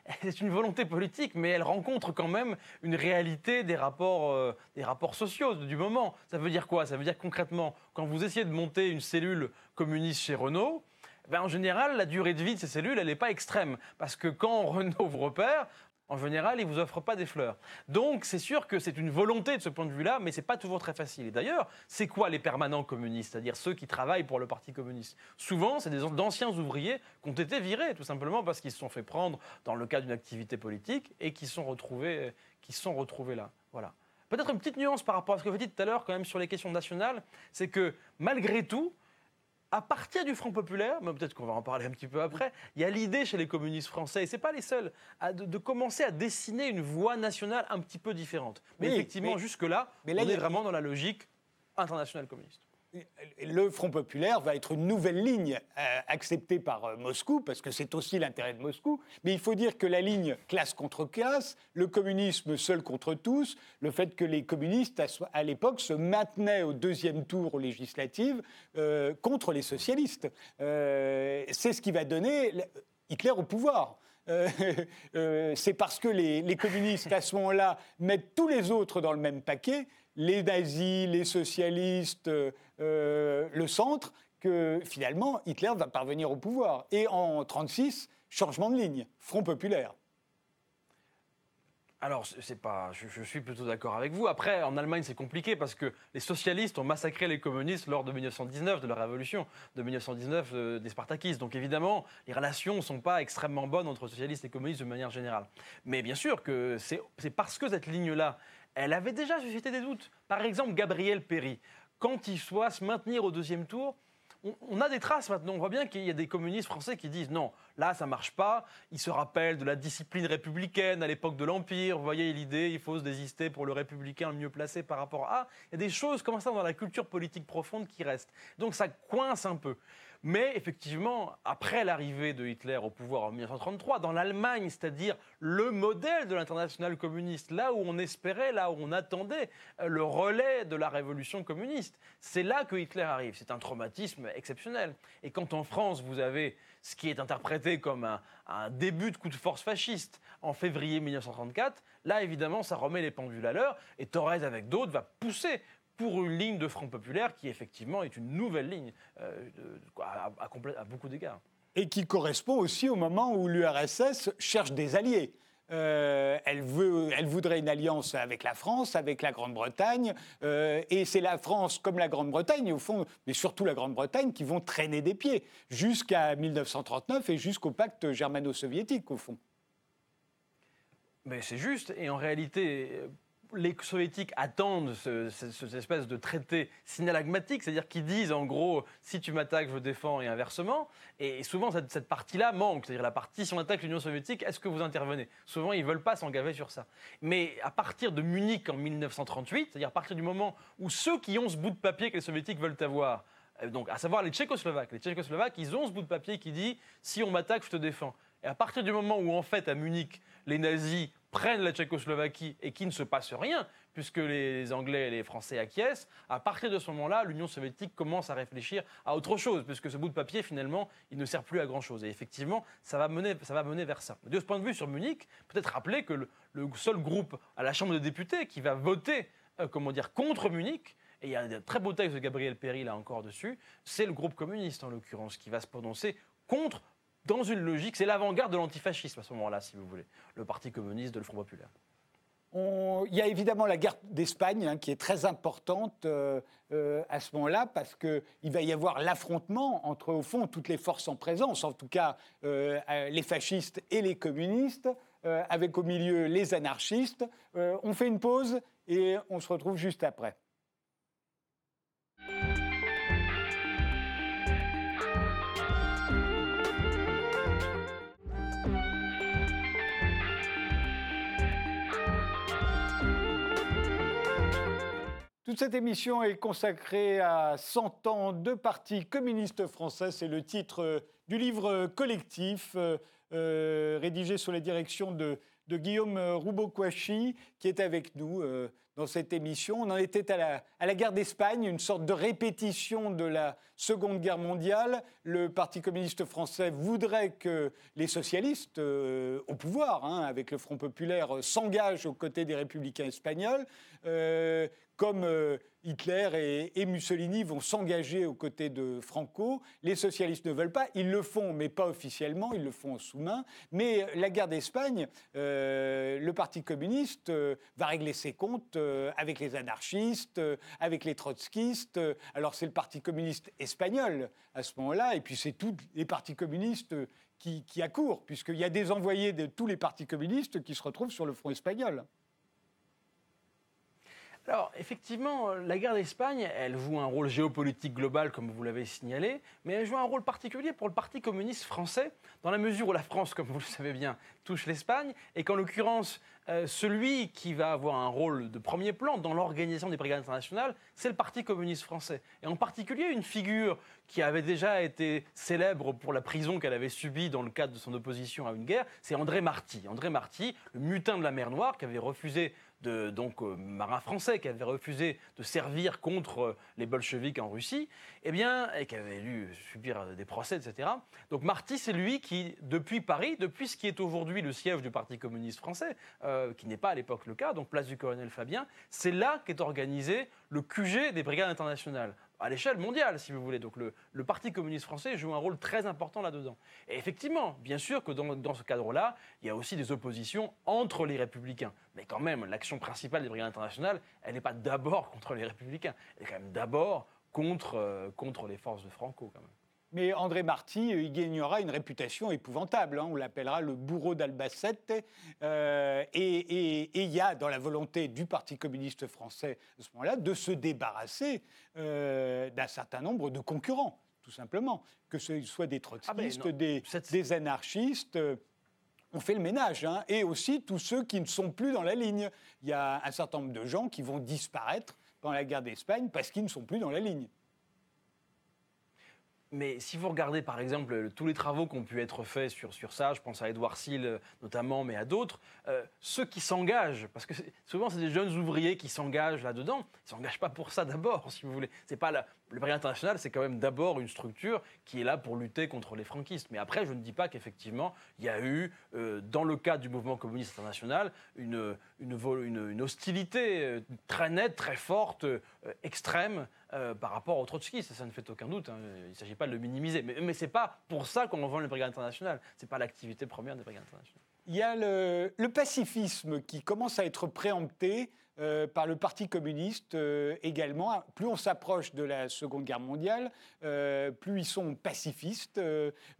c'est une volonté politique, mais elle rencontre quand même une réalité des rapports, euh, des rapports sociaux du moment. Ça veut dire quoi? Ça veut dire concrètement, quand vous essayez de monter une cellule communiste chez Renault, ben, en général, la durée de vie de ces cellules, elle n'est pas extrême. Parce que quand Renault vous repère, en général, il ne vous offre pas des fleurs. Donc, c'est sûr que c'est une volonté de ce point de vue-là, mais ce n'est pas toujours très facile. Et d'ailleurs, c'est quoi les permanents communistes? C'est-à-dire ceux qui travaillent pour le Parti communiste Souvent, c'est d'anciens ouvriers qui ont été virés, tout simplement parce qu'ils se sont fait prendre dans le cas d'une activité politique et qui sont retrouvés, qui sont retrouvés là. Voilà. Peut-être une petite nuance par rapport à ce que vous dites tout à l'heure, quand même, sur les questions nationales, c'est que malgré tout, à partir du Front populaire, mais peut-être qu'on va en parler un petit peu après, il y a l'idée chez les communistes français, et ce n'est pas les seuls, de, commencer à dessiner une voie nationale un petit peu différente. Mais effectivement, jusque-là, on est vraiment dans la logique internationale communiste le Front populaire va être une nouvelle ligne euh, acceptée par euh, Moscou, parce que c'est aussi l'intérêt de Moscou. Mais il faut dire que la ligne classe contre classe, le communisme seul contre tous, le fait que les communistes, à, l'époque, se maintenaient au deuxième tour aux législatives euh, contre les socialistes. c'est ce qui va donner Hitler au pouvoir. c'est parce que les, les communistes, à ce moment-là, mettent tous les autres dans le même paquet les nazis, les socialistes, euh, le centre, que finalement Hitler va parvenir au pouvoir. Et en 1936, changement de ligne, Front populaire. Alors, c'est pas, je, suis plutôt d'accord avec vous. Après, en Allemagne, c'est compliqué parce que les socialistes ont massacré les communistes lors de 1919, de la révolution de 1919 euh, des Spartakistes. Donc, évidemment, les relations ne sont pas extrêmement bonnes entre socialistes et communistes de manière générale. Mais bien sûr que c'est parce que cette ligne-là elle avait déjà suscité des doutes. Par exemple, Gabriel Péry, quand il soit se maintenir au deuxième tour, on, a des traces maintenant. On voit bien qu'il y a des communistes français qui disent non, là ça marche pas. Ils se rappellent de la discipline républicaine à l'époque de l'Empire. Vous voyez l'idée, il faut se désister pour le républicain mieux placé par rapport à. Il y a des choses comme ça dans la culture politique profonde qui restent. Donc ça coince un peu. Mais effectivement, après l'arrivée de Hitler au pouvoir en 1933, dans l'Allemagne, c'est-à-dire le modèle de l'international communiste, là où on espérait, là où on attendait euh, le relais de la révolution communiste, c'est là que Hitler arrive. C'est un traumatisme exceptionnel. Et quand en France, vous avez ce qui est interprété comme un, un début de coup de force fasciste en février 1934, là évidemment ça remet les pendules à l'heure et Torres avec d'autres va pousser pour une ligne de Front populaire qui effectivement est une nouvelle ligne euh, à, beaucoup d'égards. Et qui correspond aussi au moment où l'URSS cherche des alliés. Euh, elle, veut, elle, voudrait une alliance avec la France, avec la Grande-Bretagne, euh, et c'est la France comme la Grande-Bretagne, au fond, mais surtout la Grande-Bretagne, qui vont traîner des pieds jusqu'à 1939 et jusqu'au pacte germano-soviétique, au fond. Mais c'est juste, et en réalité, les soviétiques attendent ce, cette espèce de traité synalagmatique, c'est-à-dire qu'ils disent en gros si tu m'attaques, je défends et inversement. Et souvent cette, cette partie-là manque, c'est-à-dire la partie si on attaque l'Union soviétique, est-ce que vous intervenez? Souvent ils ne veulent pas s'engager sur ça. Mais à partir de Munich en 1938, c'est-à-dire à partir du moment où ceux qui ont ce bout de papier que les soviétiques veulent avoir, euh, donc à savoir les Tchécoslovaques, les Tchécoslovaques, ils ont ce bout de papier qui dit si on m'attaque, je te défends. Et à partir du moment où en fait à Munich les nazis prennent la Tchécoslovaquie et qu'il ne se passe rien, puisque les Anglais et les Français acquiescent, à partir de ce moment-là, l'Union soviétique commence à réfléchir à autre chose, puisque ce bout de papier, finalement, il ne sert plus à grand-chose. Et effectivement, ça va, mener, ça va mener vers ça. De ce point de vue, sur Munich, peut-être rappeler que le, seul groupe à la Chambre des députés qui va voter, euh, comment dire, contre Munich, et il y a un très beau texte de Gabriel Péry là encore dessus, c'est le groupe communiste en l'occurrence qui va se prononcer contre dans une logique, c'est l'avant-garde de l'antifascisme à ce moment-là, si vous voulez, le Parti communiste de le Front populaire. il y a évidemment la guerre d'Espagne hein, qui est très importante euh, euh, à ce moment-là parce qu'il va y avoir l'affrontement entre, au fond, toutes les forces en présence, en tout cas euh, les fascistes et les communistes, avec au milieu les anarchistes. on fait une pause et on se retrouve juste après. Toute cette émission est consacrée à 100 ans de Parti communiste français. C'est le titre euh, du livre collectif euh, euh, rédigé sous la direction de, Guillaume Roubaud-Kouachi, qui est avec nous dans cette émission. On en était à la, à la guerre d'Espagne, une sorte de répétition de la Seconde Guerre mondiale. Le Parti communiste français voudrait que les socialistes au pouvoir, hein, avec le Front populaire, s'engagent aux côtés des républicains espagnols comme euh, Hitler et, Mussolini vont s'engager aux côtés de Franco. Les socialistes ne veulent pas, ils le font, mais pas officiellement, ils le font en sous-main. Mais la guerre d'Espagne, euh, le Parti communiste euh, va régler ses comptes avec les anarchistes, avec les trotskistes. Alors c'est le Parti communiste espagnol à ce moment-là, et puis c'est tous les partis communistes qui, qui accourent, puisqu'il y a des envoyés de tous les partis communistes qui se retrouvent sur le front espagnol. Alors, effectivement, la guerre d'Espagne, elle joue un rôle géopolitique global, comme vous l'avez signalé, mais elle joue un rôle particulier pour le Parti communiste français, dans la mesure où la France, comme vous le savez bien, touche l'Espagne, et qu'en l'occurrence, euh, celui qui va avoir un rôle de premier plan dans l'organisation des brigades internationales, c'est le Parti communiste français. Et en particulier, une figure qui avait déjà été célèbre pour la prison qu'elle avait subie dans le cadre de son opposition à une guerre, c'est André Marty. André Marty, le mutin de la mer Noire, qui avait refusé de donc euh, marins français qui avaient refusé de servir contre euh, les bolcheviks en Russie, eh bien, et qui avaient dû subir des procès, etc. Donc Marty, c'est lui qui, depuis Paris, depuis ce qui est aujourd'hui le siège du Parti communiste français, euh, qui n'est pas à l'époque le cas, donc place du colonel Fabien, c'est là qu'est organisé le QG des brigades internationales à l'échelle mondiale, si vous voulez. Donc le, Parti communiste français joue un rôle très important là-dedans. Et effectivement, bien sûr que dans, ce cadre-là, il y a aussi des oppositions entre les républicains. Mais quand même, l'action principale des brigades internationales, elle n'est pas d'abord contre les républicains, elle est quand même d'abord contre, euh, contre les forces de Franco, quand même. Mais André Marty, il gagnera une réputation épouvantable. Hein. On l'appellera le bourreau d'Albacete. Euh, et il y a dans la volonté du Parti communiste français à ce moment-là de se débarrasser euh, d'un certain nombre de concurrents, tout simplement. Que ce soit des trotskistes, ah ben des, anarchistes. Euh, on fait le ménage, hein. et aussi tous ceux qui ne sont plus dans la ligne. Il y a un certain nombre de gens qui vont disparaître pendant la guerre d'Espagne parce qu'ils ne sont plus dans la ligne. Mais si vous regardez par exemple tous les travaux qui ont pu être faits sur, sur ça, je pense à Edouard Seal notamment, mais à d'autres, euh, ceux qui s'engagent, parce que souvent c'est des jeunes ouvriers qui s'engagent là-dedans, ils ne s'engagent pas pour ça d'abord, si vous voulez. C'est pas la, le Brigade international, c'est quand même d'abord une structure qui est là pour lutter contre les franquistes. Mais après, je ne dis pas qu'effectivement, il y a eu, euh, dans le cadre du mouvement communiste international, une, une, hostilité euh, très nette, très forte, extrême euh, par rapport aux trotskistes, ça ne fait aucun doute. Hein. Il ne s'agit pas de le minimiser. Mais, mais ce n'est pas pour ça qu'on vend les brigades internationales. Ce n'est pas l'activité première des brigades internationales. Il y a le, pacifisme qui commence à être préempté euh, par le Parti communiste euh, également. Plus on s'approche de la Seconde Guerre mondiale, plus ils sont pacifistes.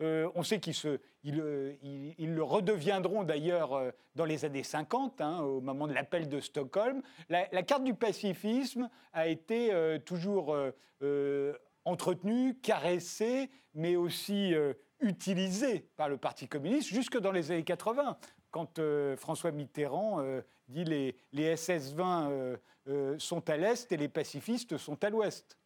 on sait qu'ils se, le redeviendront d'ailleurs dans les années 50, hein, au moment de l'appel de Stockholm. La, carte du pacifisme a été toujours entretenue, caressée, mais aussi utilisée par le Parti communiste jusque dans les années 80 quand François Mitterrand dit les, les SS-20 sont à l'est et les pacifistes sont à l'ouest.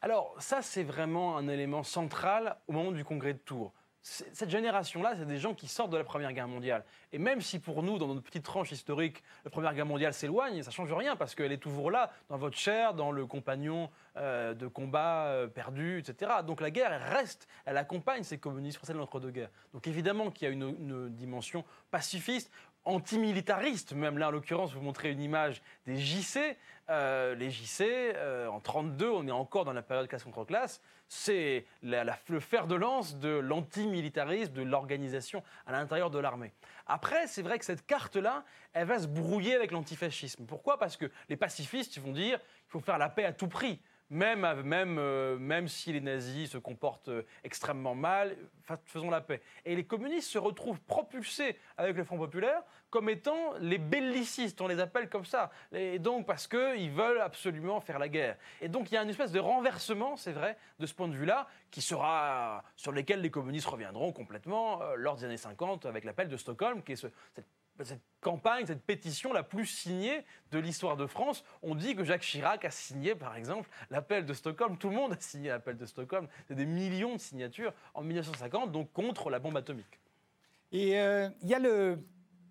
Alors ça, c'est vraiment un élément central au moment du congrès de Tours. Cette génération-là, c'est des gens qui sortent de la Première Guerre mondiale. Et même si pour nous, dans notre petite tranche historique, la Première Guerre mondiale s'éloigne, ça ne change rien parce qu'elle est toujours là, dans votre chair, dans le compagnon euh, de combat euh, perdu, etc. Donc la guerre, elle reste, elle accompagne ces communistes français de l'entre-deux-guerres. Donc évidemment qu'il y a une, une dimension pacifiste antimilitariste, même là en l'occurrence, vous montrez une image des JC. Euh, les JC, euh, en 32, on est encore dans la période classe contre classe, c'est le fer de lance de l'antimilitarisme, de l'organisation à l'intérieur de l'armée. Après, c'est vrai que cette carte-là, elle va se brouiller avec l'antifascisme. Pourquoi? Parce que les pacifistes vont dire qu'il faut faire la paix à tout prix même, même, euh, même si les nazis se comportent euh, extrêmement mal, faisons la paix. Et les communistes se retrouvent propulsés avec le Front populaire comme étant les bellicistes, on les appelle comme ça. Et donc parce qu'ils veulent absolument faire la guerre. Et donc il y a une espèce de renversement, c'est vrai, de ce point de vue-là, sur lesquels les communistes reviendront complètement euh, lors des années 50 avec l'appel de Stockholm, qui est cette campagne, cette pétition la plus signée de l'histoire de France. On dit que Jacques Chirac a signé, par exemple, l'appel de Stockholm. Tout le monde a signé l'appel de Stockholm. C'est des millions de signatures en 1950, donc contre la bombe atomique. Et euh, il y a le,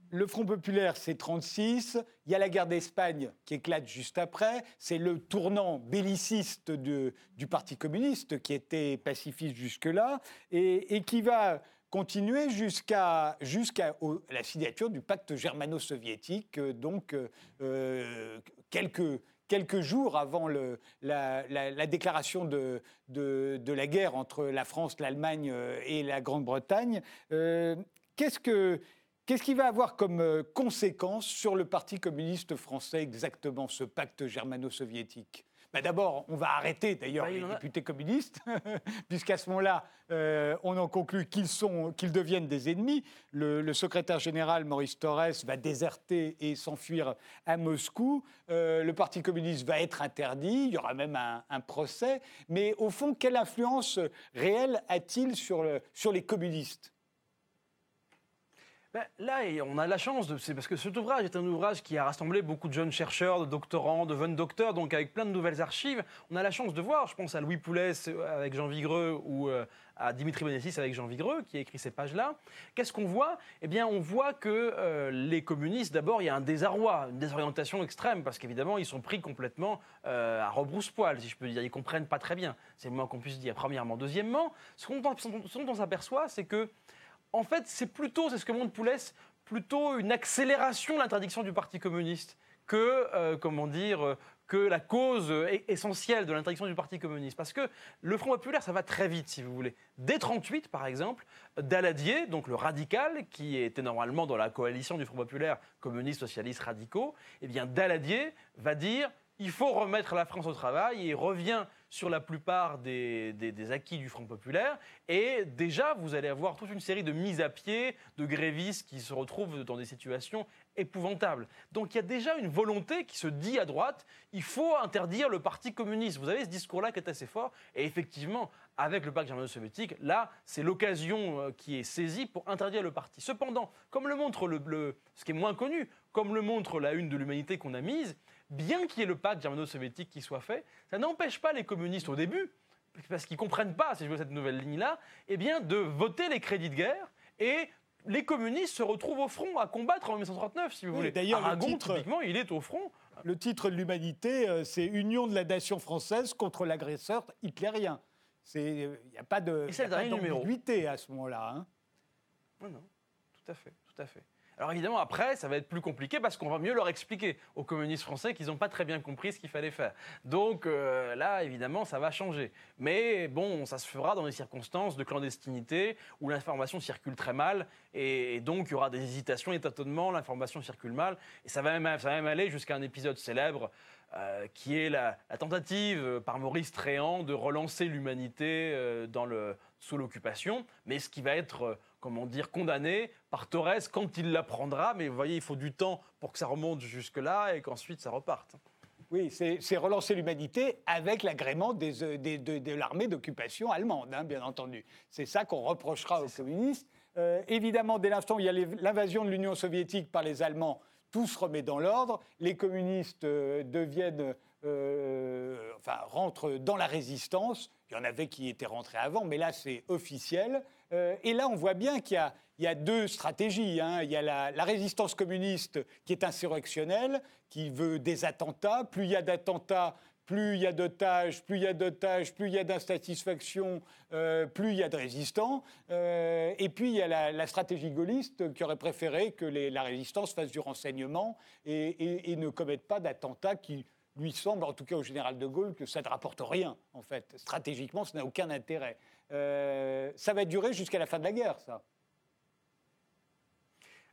le Front populaire, c'est 36. Il y a la guerre d'Espagne qui éclate juste après. C'est le tournant belliciste du Parti communiste qui était pacifiste jusque-là et, et qui va continuer jusqu'à la signature du pacte germano-soviétique, euh, donc euh, euh, quelques, quelques jours avant la, déclaration de, de, la guerre entre la France, l'Allemagne et la Grande-Bretagne. qu'est-ce que va avoir comme conséquence sur le Parti communiste français exactement, ce pacte germano-soviétique? Bah, d'abord, on va arrêter d'ailleurs bah, les députés communistes, puisqu'à ce moment-là, euh, on en conclut qu'ils qu'ils deviennent des ennemis. Le, secrétaire général Maurice Torres va déserter et s'enfuir à Moscou. Euh, le Parti communiste va être interdit. Il y aura même un, procès. Mais au fond, quelle influence réelle a-t-il sur, sur les communistes? Ben, là, on a la chance, c'est parce que cet ouvrage est un ouvrage qui a rassemblé beaucoup de jeunes chercheurs, de doctorants, de jeunes docteurs, donc avec plein de nouvelles archives. On a la chance de voir, je pense à Louis Poulès avec Jean Vigreux ou euh, à Dimitri Bonessis avec Jean Vigreux, qui a écrit ces pages-là. Qu'est-ce qu'on voit? Eh bien, on voit que euh, les communistes, d'abord, il y a un désarroi, une désorientation extrême, parce qu'évidemment, ils sont pris complètement euh, à rebrousse-poil, si je peux dire. Ils comprennent pas très bien. C'est le moins qu'on puisse dire, premièrement. Deuxièmement, ce dont on s'aperçoit, c'est que en fait, c'est plutôt, c'est ce que montre Poulès, plutôt une accélération de l'interdiction du Parti communiste que, euh, comment dire, que la cause essentielle de l'interdiction du Parti communiste. Parce que le Front populaire, ça va très vite, si vous voulez. Dès 38, par exemple, Daladier, donc le radical, qui était normalement dans la coalition du Front populaire communiste, socialiste, radicaux, eh bien, Daladier va dire il faut remettre la France au travail et revient sur la plupart des, acquis du Front populaire. Et déjà, vous allez avoir toute une série de mises à pied, de grévistes qui se retrouvent dans des situations épouvantables. Donc il y a déjà une volonté qui se dit à droite, il faut interdire le Parti communiste. Vous avez ce discours-là qui est assez fort. Et effectivement, avec le pacte germano-soviétique, là, c'est l'occasion euh, qui est saisie pour interdire le parti. Cependant, comme le montre le, ce qui est moins connu, comme le montre la une de l'humanité qu'on a mise, bien qu'il y ait le pacte germano-soviétique qui soit fait, ça n'empêche pas les communistes au début, parce qu'ils ne comprennent pas, si je veux, cette nouvelle ligne-là, eh bien, de voter les crédits de guerre et les communistes se retrouvent au front à combattre en 1939, si vous voulez. D'ailleurs, Aragon, typiquement, il est au front. Le titre de l'humanité, euh, c'est Union de la nation française contre l'agresseur hitlérien. Il n'y a pas d'ambiguïté à ce moment-là. Hein. Non, non, tout à fait, tout à fait. Alors évidemment, après, ça va être plus compliqué parce qu'on va mieux leur expliquer aux communistes français qu'ils n'ont pas très bien compris ce qu'il fallait faire. Donc euh, là, évidemment, ça va changer. Mais bon, ça se fera dans des circonstances de clandestinité où l'information circule très mal et, donc il y aura des hésitations et tâtonnements, l'information circule mal et ça va même, aller jusqu'à un épisode célèbre euh, qui est la, tentative par Maurice Tréant de relancer l'humanité sous l'occupation, mais ce qui va être comment dire, condamné par Torres quand il l'apprendra. Mais vous voyez, il faut du temps pour que ça remonte jusque-là et qu'ensuite ça reparte. Oui, c'est relancer l'humanité avec l'agrément de l'armée d'occupation allemande, hein, bien entendu. C'est ça qu'on reprochera aux communistes. Euh, évidemment, dès l'instant où il y a l'invasion de l'Union soviétique par les Allemands, tout se remet dans l'ordre. Les communistes euh, deviennent, euh, enfin, rentrent dans la résistance. Il y en avait qui étaient rentrés avant, mais là, c'est officiel. Et là, on voit bien qu'il y a deux stratégies. Hein. Il y a la, résistance communiste qui est insurrectionnelle, qui veut des attentats. Plus il y a d'attentats, plus il y a d'otages, plus il y a d'otages, plus il y a d'insatisfaction, euh, plus il y a de résistants. Euh, et puis il y a la, stratégie gaulliste qui aurait préféré que la résistance fasse du renseignement et, ne commette pas d'attentats qui lui semble, en tout cas au général de Gaulle, que ça ne rapporte rien, en fait. Stratégiquement, ça n'a aucun intérêt. Euh, ça va durer jusqu'à la fin de la guerre, ça.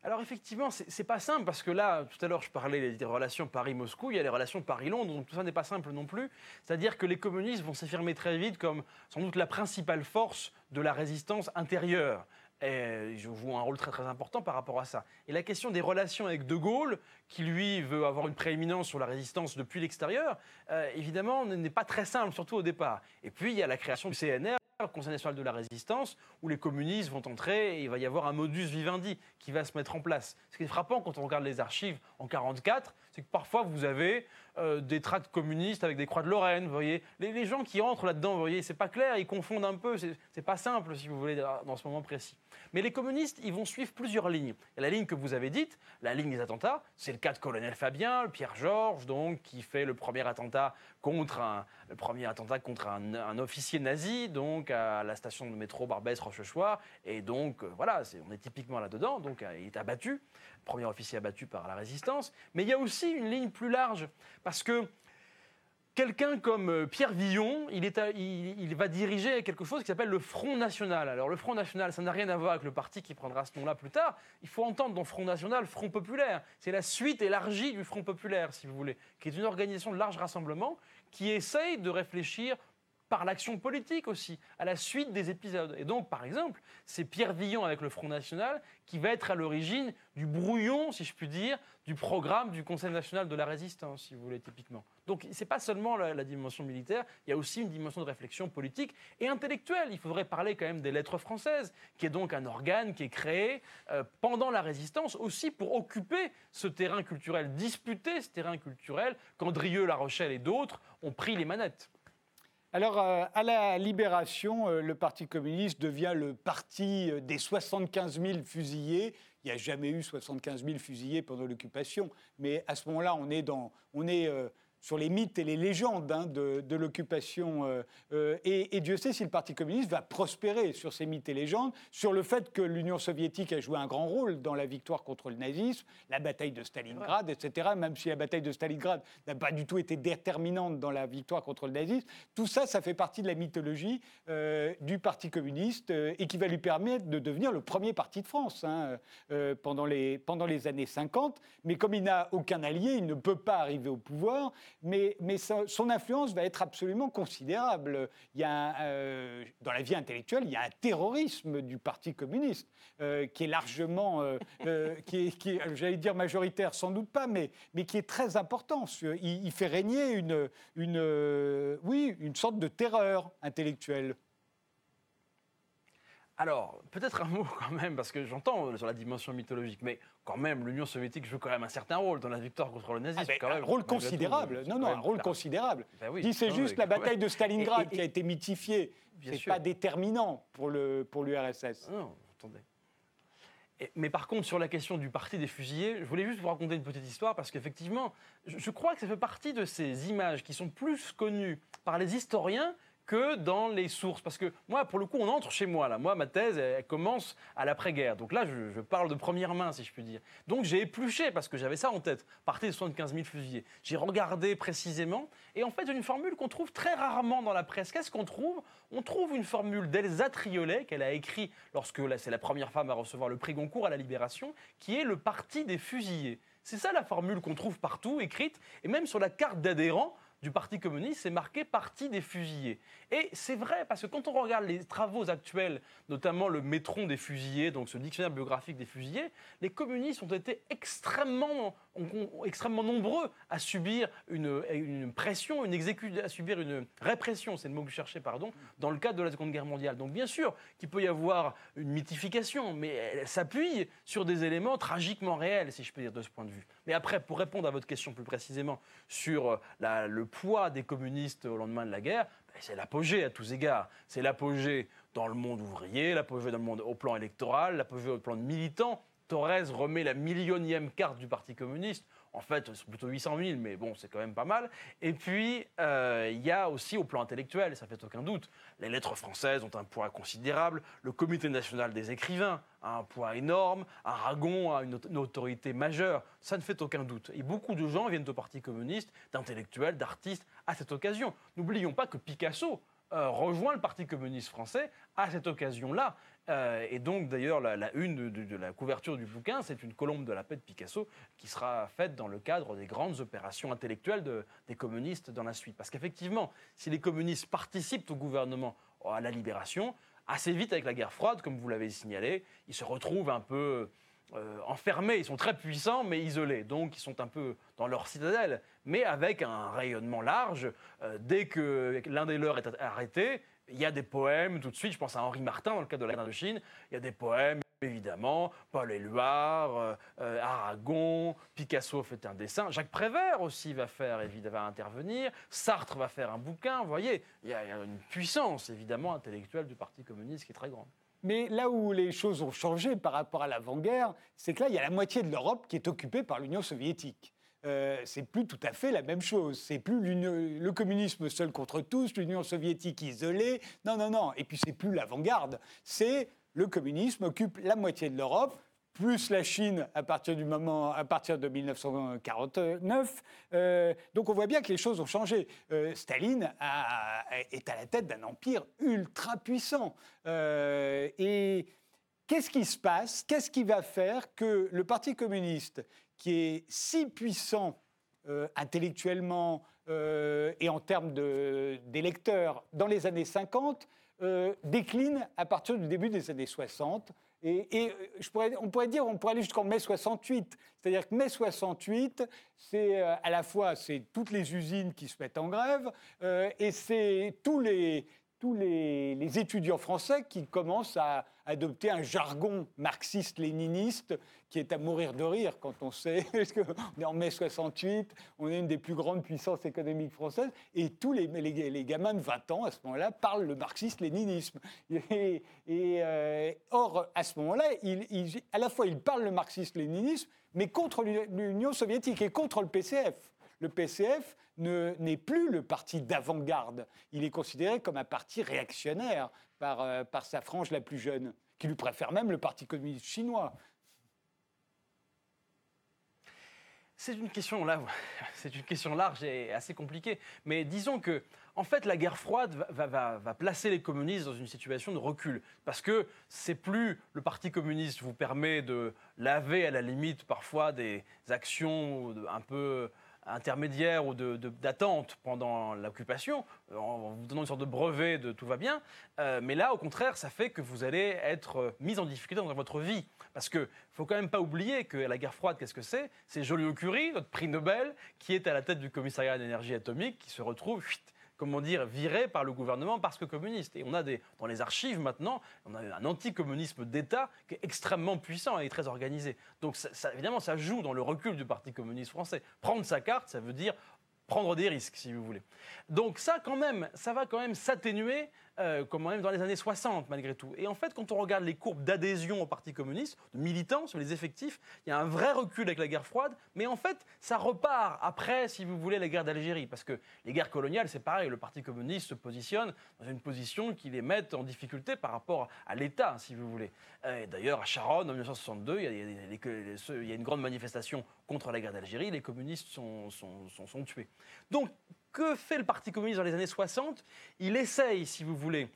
Alors effectivement, c'est pas simple parce que là, tout à l'heure, je parlais des relations Paris-Moscou, il y a les relations Paris-Londres, donc tout ça n'est pas simple non plus. C'est-à-dire que les communistes vont s'affirmer très vite comme sans doute la principale force de la résistance intérieure. Et je joue un rôle très très important par rapport à ça. Et la question des relations avec De Gaulle, qui lui veut avoir une prééminence sur la résistance depuis l'extérieur, euh, évidemment n'est pas très simple, surtout au départ. Et puis il y a la création du CNR, Conseil national de la résistance, où les communistes vont entrer et il va y avoir un modus vivendi qui va se mettre en place. Ce qui est frappant quand on regarde les archives en 1944, c'est que parfois vous avez euh, des tracts communistes avec des croix de Lorraine, vous voyez. Les, gens qui entrent là-dedans, vous voyez, c'est pas clair, ils confondent un peu, c'est pas simple, si vous voulez, dans ce moment précis. Mais les communistes, ils vont suivre plusieurs lignes. La ligne que vous avez dite, la ligne des attentats, c'est le cas de colonel Fabien, Pierre Georges, donc, qui fait le premier attentat contre un, premier attentat contre un, officier nazi, donc à la station de métro Barbès-Rochechouart, et donc, euh, voilà, on est typiquement là-dedans, donc euh, il est abattu premier officier abattu par la résistance. Mais il y a aussi une ligne plus large, parce que quelqu'un comme euh, Pierre Villon, il, il, va diriger quelque chose qui s'appelle le Front National. Alors le Front National, ça n'a rien à voir avec le parti qui prendra ce nom-là plus tard. Il faut entendre dans Front National Front Populaire. C'est la suite élargie du Front Populaire, si vous voulez, qui est une organisation de large rassemblement qui essaye de réfléchir par l'action politique aussi, à la suite des épisodes. Et donc, par exemple, c'est Pierre Villon avec le Front National qui va être à l'origine du brouillon, si je puis dire, du programme du Conseil national de la résistance, si vous voulez, typiquement. Donc, ce n'est pas seulement la, dimension militaire, il y a aussi une dimension de réflexion politique et intellectuelle. Il faudrait parler quand même des lettres françaises, qui est donc un organe qui est créé euh, pendant la résistance aussi pour occuper ce terrain culturel, disputer ce terrain culturel qu'Andrieux, La Rochelle et d'autres ont pris les manettes. Alors, euh, à la Libération, euh, le Parti communiste devient le parti euh, des 75 000 fusillés. Il n'y a jamais eu 75 000 fusillés pendant l'occupation, mais à ce moment-là, on est, dans, on est sur les mythes et les légendes hein, de, l'occupation. Euh, euh, et, Dieu sait si le Parti communiste va prospérer sur ces mythes et légendes, sur le fait que l'Union soviétique a joué un grand rôle dans la victoire contre le nazisme, la bataille de Stalingrad, etc., même si la bataille de Stalingrad n'a pas du tout été déterminante dans la victoire contre le nazisme. Tout ça, ça fait partie de la mythologie euh, du Parti communiste et qui va lui permettre de devenir le premier parti de France hein, pendant, les, pendant les années 50. Mais comme il n'a aucun allié, il ne peut pas arriver au pouvoir mais, son influence va être absolument considérable. Il y a euh, dans la vie intellectuelle, il y a un terrorisme du Parti communiste euh, qui est largement, euh, j'allais dire majoritaire, sans doute pas, mais, qui est très important. Il, fait régner une, oui, une sorte de terreur intellectuelle. Alors, peut-être un mot quand même, parce que j'entends sur la dimension mythologique, mais quand même, l'Union soviétique joue quand même un certain rôle dans la victoire contre le nazisme. Ah ben, un rôle considérable. non, non, un rôle considérable. Ben oui. c'est juste la bataille de Stalingrad qui a été mythifiée. C'est pas déterminant pour l'URSS. Pour non, attendez. mais par contre, sur la question du parti des fusillés, je voulais juste vous raconter une petite histoire parce qu'effectivement, je crois que ça fait partie de ces images qui sont plus connues par les historiens que dans les sources. Parce que moi, pour le coup, on entre chez moi. Là. Moi, ma thèse, elle, commence à l'après-guerre. Donc là, je, parle de première main, si je puis dire. Donc j'ai épluché, parce que j'avais ça en tête, partir des 75 000 fusillés. J'ai regardé précisément. Et en fait, une formule qu'on trouve très rarement dans la presse. Qu'est-ce qu'on trouve? On trouve une formule d'Elsa Triolet, qu'elle a écrit lorsque c'est la première femme à recevoir le prix Goncourt à la Libération, qui est le parti des fusillés. C'est ça la formule qu'on trouve partout, écrite, et même sur la carte d'adhérents, du Parti communiste, c'est marqué Parti des fusillés. Et c'est vrai, parce que quand on regarde les travaux actuels, notamment le métron des fusillés, donc ce dictionnaire biographique des fusillés, les communistes ont été extrêmement, extrêmement nombreux à subir une, pression, une à subir une répression, c'est le mot que je cherchais, pardon, dans le cadre de la Seconde Guerre mondiale. Donc bien sûr qu'il peut y avoir une mythification, mais elle s'appuie sur des éléments tragiquement réels, si je peux dire, de ce point de vue. Mais après, pour répondre à votre question plus précisément sur la, le poids des communistes au lendemain de la guerre, ben, c'est l'apogée à tous égards. C'est l'apogée dans le monde ouvrier, l'apogée dans le monde au plan électoral, l'apogée au plan de militants. Thorez remet la millionième carte du Parti communiste. En fait, c'est plutôt 800 000, mais bon, c'est quand même pas mal. Et puis, euh, il y a aussi au plan intellectuel, ça fait aucun doute, les lettres françaises ont un poids considérable, le Comité national des écrivains a un poids énorme, Aragon a une, une autorité majeure, ça ne fait aucun doute. Et beaucoup de gens viennent au Parti communiste, d'intellectuels, d'artistes, à cette occasion. N'oublions pas que Picasso euh, rejoint le Parti communiste français à cette occasion-là. Euh, et donc, d'ailleurs, la, une de, la couverture du bouquin, c'est une colombe de la paix de Picasso qui sera faite dans le cadre des grandes opérations intellectuelles des communistes dans la suite. Parce qu'effectivement, si les communistes participent au gouvernement à la libération, assez vite avec la guerre froide, comme vous l'avez signalé, ils se retrouvent un peu euh, enfermés. Ils sont très puissants, mais isolés. Donc, ils sont un peu dans leur citadelle, mais avec un rayonnement large. Euh, dès que l'un des leurs est arrêté, il y a des poèmes tout de suite. Je pense à Henri Martin dans le cadre de la guerre de Chine. Il y a des poèmes, évidemment. Paul Éluard, euh, Aragon, Picasso fait un dessin. Jacques Prévert aussi va faire, évidemment, va intervenir. Sartre va faire un bouquin. Vous voyez, il y a une puissance, évidemment, intellectuelle du Parti communiste qui est très grande. Mais là où les choses ont changé par rapport à l'avant-guerre, c'est que là, il y a la moitié de l'Europe qui est occupée par l'Union soviétique. Euh, c'est plus tout à fait la même chose. C'est plus le communisme seul contre tous, l'Union soviétique isolée. Non, non, non. Et puis c'est plus l'avant-garde. C'est le communisme occupe la moitié de l'Europe plus la Chine à partir du moment, à partir de 1949. Euh, donc on voit bien que les choses ont changé. Euh, Staline est à la tête d'un empire ultra puissant. Et qu'est-ce qui se passe? Qu'est-ce qui va faire que le Parti communiste, qui est si puissant intellectuellement et en termes d'électeurs dans les années 50, décline à partir du début des années 60 et, euh, on pourrait dire, on pourrait aller jusqu'en mai 68. C'est-à-dire que mai 68, c'est euh, à la fois c'est toutes les usines qui se mettent en grève euh, et c'est tous les, tous les, étudiants français qui commencent à adopter un jargon marxiste-léniniste qui est à mourir de rire quand on sait qu'on est en mai 68, on est une des plus grandes puissances économiques françaises, et tous les, les, gamins de 20 ans, à ce moment-là, parlent le marxiste-léninisme. Et, euh, or, à ce moment-là, à la fois, ils parlent le marxiste-léninisme, mais contre l'Union soviétique et contre le PCF. Le PCF n'est plus le parti d'avant-garde. Il est considéré comme un parti réactionnaire par, euh, par sa frange la plus jeune, qui lui préfère même le Parti communiste chinois. C'est une question large et assez compliquée. Mais disons que, en fait, la guerre froide va, va, va, placer les communistes dans une situation de recul, parce que c'est plus le Parti communiste vous permet de laver à la limite parfois des actions un peu intermédiaire ou d'attente pendant l'occupation, euh, en vous donnant une sorte de brevet de tout va bien. Euh, mais là, au contraire, ça fait que vous allez être mis en difficulté dans votre vie. Parce qu'il ne faut quand même pas oublier que la guerre froide, qu'est-ce que c'est? C'est Joliot-Curie, notre prix Nobel, qui est à la tête du commissariat à l'énergie atomique, qui se retrouve comment dire, viré par le gouvernement parce que communiste. Et on a des, dans les archives maintenant, on a un anticommunisme d'État qui est extrêmement puissant et très organisé. Donc évidemment, ça joue dans le recul du Parti communiste français. Prendre sa carte, ça veut dire prendre des risques, si vous voulez. Donc ça, quand même, ça va quand même s'atténuer euh, comme même dans les années 60 malgré tout. Et en fait, quand on regarde les courbes d'adhésion au Parti communiste, de militants sur les effectifs, il y a un vrai recul avec la guerre froide, mais en fait, ça repart après, si vous voulez, la guerre d'Algérie, parce que les guerres coloniales, c'est pareil, le Parti communiste se positionne dans une position qui les met en difficulté par rapport à l'État, si vous voulez. D'ailleurs, à Charonne, en 1962, il y, a, il y, a, une grande manifestation contre la guerre d'Algérie, les communistes sont, sont, sont, sont tués. Donc, que fait le Parti communiste dans les années 60 Il essaye, si vous voulez,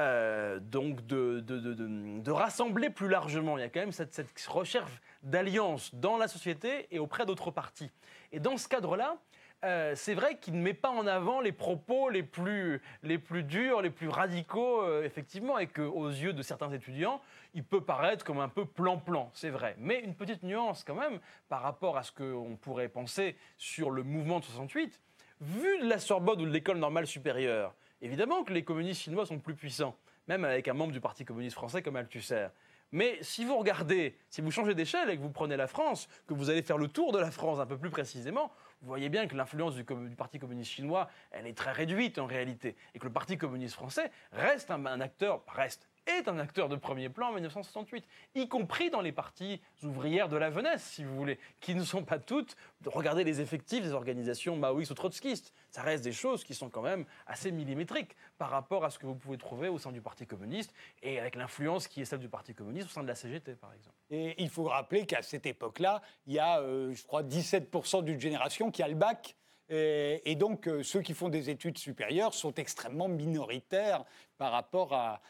euh, donc de, rassembler plus largement. Il y a quand même cette, recherche d'alliance dans la société et auprès d'autres partis. Et dans ce cadre-là, euh, c'est vrai qu'il ne met pas en avant les propos les plus, les plus durs, les plus radicaux, euh, effectivement, et qu'aux yeux de certains étudiants, il peut paraître comme un peu plan-plan, c'est vrai. Mais une petite nuance quand même par rapport à ce qu'on pourrait penser sur le mouvement de 68 vu de la Sorbonne ou de l'école normale supérieure, évidemment que les communistes chinois sont plus puissants, même avec un membre du Parti communiste français comme Althusser. Mais si vous regardez, si vous changez d'échelle et que vous prenez la France, que vous allez faire le tour de la France un peu plus précisément, vous voyez bien que l'influence du, Parti communiste chinois, elle est très réduite en réalité, et que le Parti communiste français reste un, un acteur, reste, est un acteur de premier plan en 1968, y compris dans les parties ouvrières de la jeunesse, si vous voulez, qui ne sont pas toutes. Regardez les effectifs des organisations maoïstes ou trotskistes. Ça reste des choses qui sont quand même assez millimétriques par rapport à ce que vous pouvez trouver au sein du Parti communiste et avec l'influence qui est celle du Parti communiste au sein de la CGT, par exemple. Et il faut rappeler qu'à cette époque-là, il y a, euh, je crois, 17% d'une génération qui a le bac et, donc, euh, ceux qui font des études supérieures sont extrêmement minoritaires par rapport à,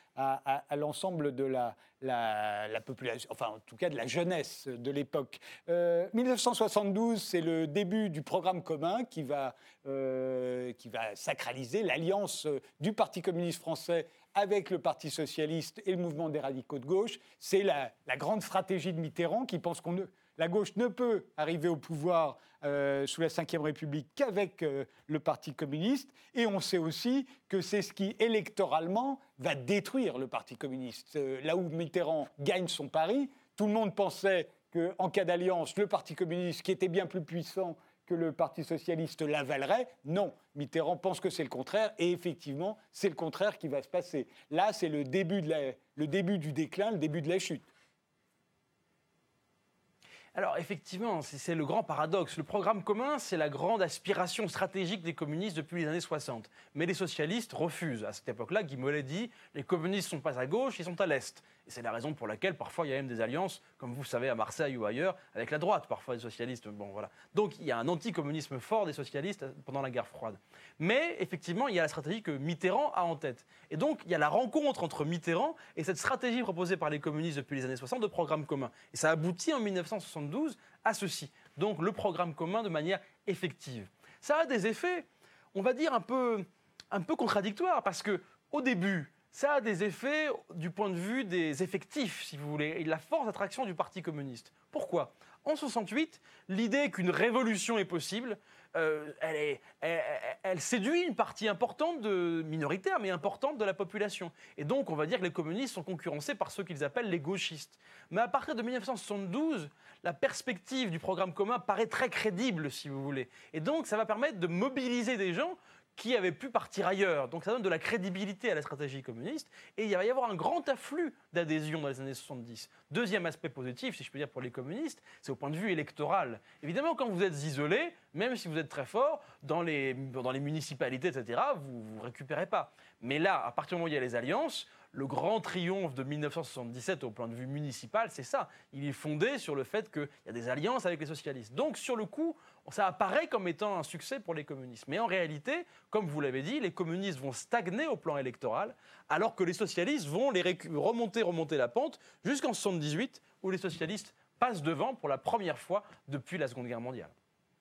l'ensemble de la, population, enfin en tout cas de la jeunesse de l'époque. 1972, euh, c'est le début du programme commun qui va, euh, qui va sacraliser l'alliance du Parti communiste français avec le Parti socialiste et le mouvement des radicaux de gauche. C'est la, la grande stratégie de Mitterrand qui pense qu'on ne la gauche ne peut arriver au pouvoir euh, sous la Ve République qu'avec euh, le Parti communiste. Et on sait aussi que c'est ce qui, électoralement, va détruire le Parti communiste. Euh, là où Mitterrand gagne son pari, tout le monde pensait qu'en cas d'alliance, le Parti communiste, qui était bien plus puissant que le Parti socialiste, l'avalerait. Non, Mitterrand pense que c'est le contraire. Et effectivement, c'est le contraire qui va se passer. Là, c'est le, début le début du déclin, le début de la chute. Alors effectivement, c'est le grand paradoxe. Le programme commun, c'est la grande aspiration stratégique des communistes depuis les années 60. Mais les socialistes refusent. À cette époque-là, Guy Mollet dit les communistes ne sont pas à gauche, ils sont à l'est. Et c'est la raison pour laquelle parfois il y a même des alliances, comme vous savez à Marseille ou ailleurs, avec la droite, parfois des socialistes. Bon, voilà. Donc il y a un anticommunisme fort des socialistes pendant la guerre froide. Mais effectivement, il y a la stratégie que Mitterrand a en tête. Et donc il y a la rencontre entre Mitterrand et cette stratégie proposée par les communistes depuis les années 60 de programme commun. Et ça aboutit en 1972 à ceci. Donc le programme commun de manière effective. Ça a des effets, on va dire, un peu, un contradictoires, parce que au début, ça a des effets du point de vue des effectifs, si vous voulez, et de la force d'attraction du Parti communiste. Pourquoi? En 68, l'idée qu'une révolution est possible, euh, elle, séduit une partie importante, de, minoritaire, mais importante de la population. Et donc, on va dire que les communistes sont concurrencés par ceux qu'ils appellent les gauchistes. Mais à partir de 1972, la perspective du programme commun paraît très crédible, si vous voulez. Et donc, ça va permettre de mobiliser des gens qui avaient pu partir ailleurs. Donc ça donne de la crédibilité à la stratégie communiste et il va y avoir un grand afflux d'adhésion dans les années 70. Deuxième aspect positif, si je peux dire, pour les communistes, c'est au point de vue électoral. Évidemment, quand vous êtes isolé, même si vous êtes très fort, dans les, dans les municipalités, etc., vous ne récupérez pas. Mais là, à partir du moment où il y a les alliances, le grand triomphe de 1977 au point de vue municipal, c'est ça. Il est fondé sur le fait qu'il y a des alliances avec les socialistes. Donc, sur le coup, ça apparaît comme étant un succès pour les communistes. Mais en réalité, comme vous l'avez dit, les communistes vont stagner au plan électoral, alors que les socialistes vont les remonter, remonter la pente jusqu'en 78, où les socialistes passent devant pour la première fois depuis la Seconde Guerre mondiale.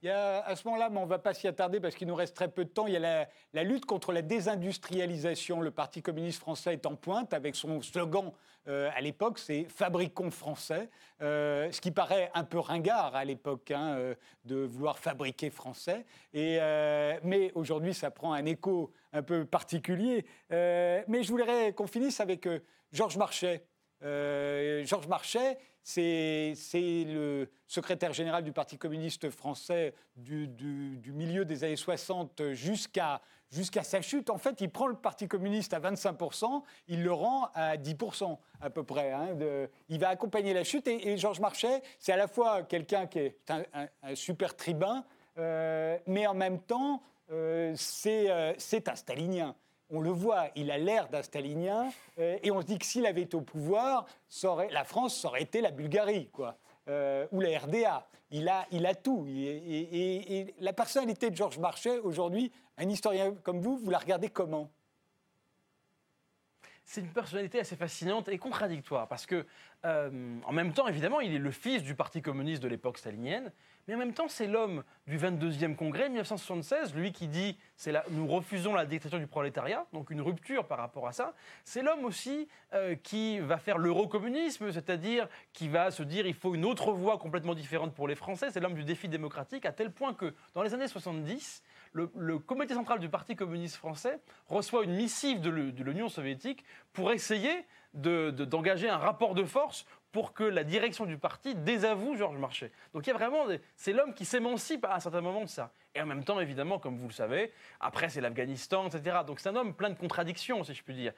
Il y a, à ce moment-là, mais on ne va pas s'y attarder parce qu'il nous reste très peu de temps, il y a la, lutte contre la désindustrialisation. Le Parti communiste français est en pointe avec son slogan euh, à l'époque, c'est Fabriquons français, euh, ce qui paraît un peu ringard à l'époque hein, euh, de vouloir fabriquer français. Mais aujourd'hui, ça prend un écho un peu particulier. mais je voudrais qu'on finisse avec Georges Marchais. Georges Marchais, c'est le secrétaire général du Parti communiste français du, milieu des années 60 jusqu'à sa chute. En fait, il prend le Parti communiste à 25%, il le rend à 10% à peu près. Hein, il va accompagner la chute. Et, Georges Marchais, c'est à la fois quelqu'un qui est un, super tribun, euh, mais en même temps, euh, euh, c'est un stalinien on le voit, il a l'air d'un stalinien, euh, et on se dit que s'il avait été au pouvoir, la France ça aurait été la Bulgarie, quoi, euh, ou la RDA. Il a, il a tout. Et, la personnalité de Georges Marchais, aujourd'hui, un historien comme vous, vous la regardez comment? C'est une personnalité assez fascinante et contradictoire parce que, euh, en même temps, évidemment, il est le fils du Parti communiste de l'époque stalinienne, mais en même temps, c'est l'homme du 22e congrès 1976, lui qui dit nous refusons la dictature du prolétariat, donc une rupture par rapport à ça. C'est l'homme aussi euh, qui va faire l'eurocommunisme, c'est-à-dire qui va se dire il faut une autre voie complètement différente pour les Français. C'est l'homme du défi démocratique, à tel point que dans les années 70, le, comité central du Parti communiste français reçoit une missive de l'Union soviétique pour essayer d'engager un rapport de force pour que la direction du parti désavoue Georges Marchais. Donc il y a vraiment, c'est l'homme qui s'émancipe à un certain moment de ça. Et en même temps, évidemment, comme vous le savez, après c'est l'Afghanistan, etc. Donc c'est un homme plein de contradictions, si je puis dire.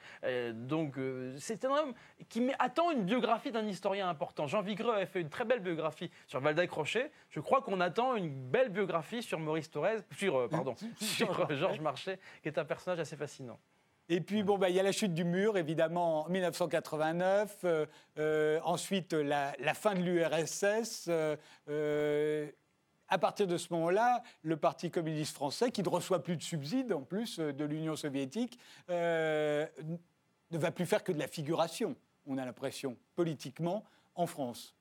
donc euh, c'est un homme qui attend une biographie d'un historien important. Jean Vigreux avait fait une très belle biographie sur Waldeck Crochet. Je crois qu'on attend une belle biographie sur Maurice Thorez, sur, euh, pardon, sur Georges Marchais, qui est un personnage assez fascinant. Et puis, bon, bah, il y a la chute du mur, évidemment, en 1989. Euh, euh, ensuite, la, fin de l'URSS. Euh, à partir de ce moment-là, le Parti communiste français, qui ne reçoit plus de subsides, en plus de l'Union soviétique, ne va plus faire que de la figuration, on a l'impression, politiquement, en France.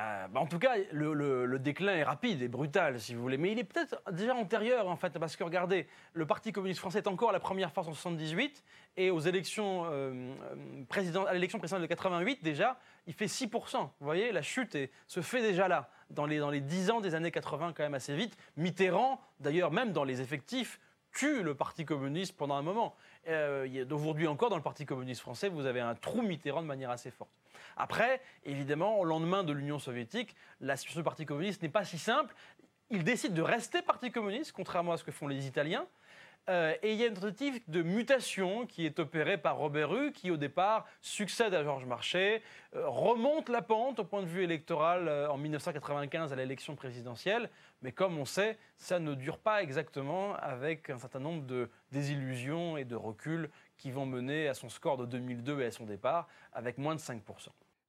Euh, bah, en tout cas, le, déclin est rapide et brutal, si vous voulez. Mais il est peut-être déjà antérieur, en fait, parce que regardez, le Parti communiste français est encore la première force en 78, et aux élections euh, euh à l'élection présidentielle de 88, déjà, il fait 6%. Vous voyez, la chute se fait déjà là, dans les, dans les 10 ans des années 80, quand même assez vite. Mitterrand, d'ailleurs, même dans les effectifs, tue le Parti communiste pendant un moment. Euh, Aujourd'hui encore, dans le Parti communiste français, vous avez un trou Mitterrand de manière assez forte. Après, évidemment, au lendemain de l'Union soviétique, la situation du Parti communiste n'est pas si simple. Il décide de rester Parti communiste, contrairement à ce que font les Italiens. Euh, et il y a une tentative de mutation qui est opérée par Robert Hue, qui au départ succède à Georges Marchais, euh, remonte la pente au point de vue électoral euh, en 1995 à l'élection présidentielle. Mais comme on sait, ça ne dure pas exactement avec un certain nombre de désillusions et de reculs qui vont mener à son score de 2002 et à son départ avec moins de 5%.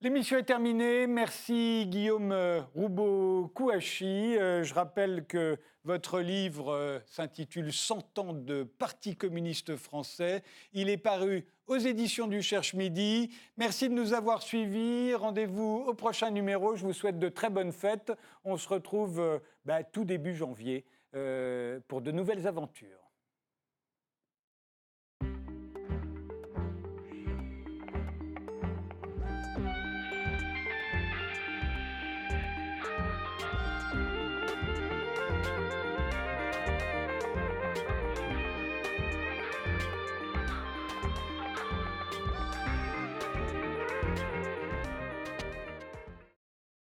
L'émission est terminée. Merci Guillaume euh, Roubaud-Kouachi. Euh, je rappelle que votre livre euh, s'intitule 100 ans de Parti communiste français. Il est paru aux éditions du Cherche Midi. Merci de nous avoir suivis. Rendez-vous au prochain numéro. Je vous souhaite de très bonnes fêtes. On se retrouve bah, tout début janvier pour de nouvelles aventures.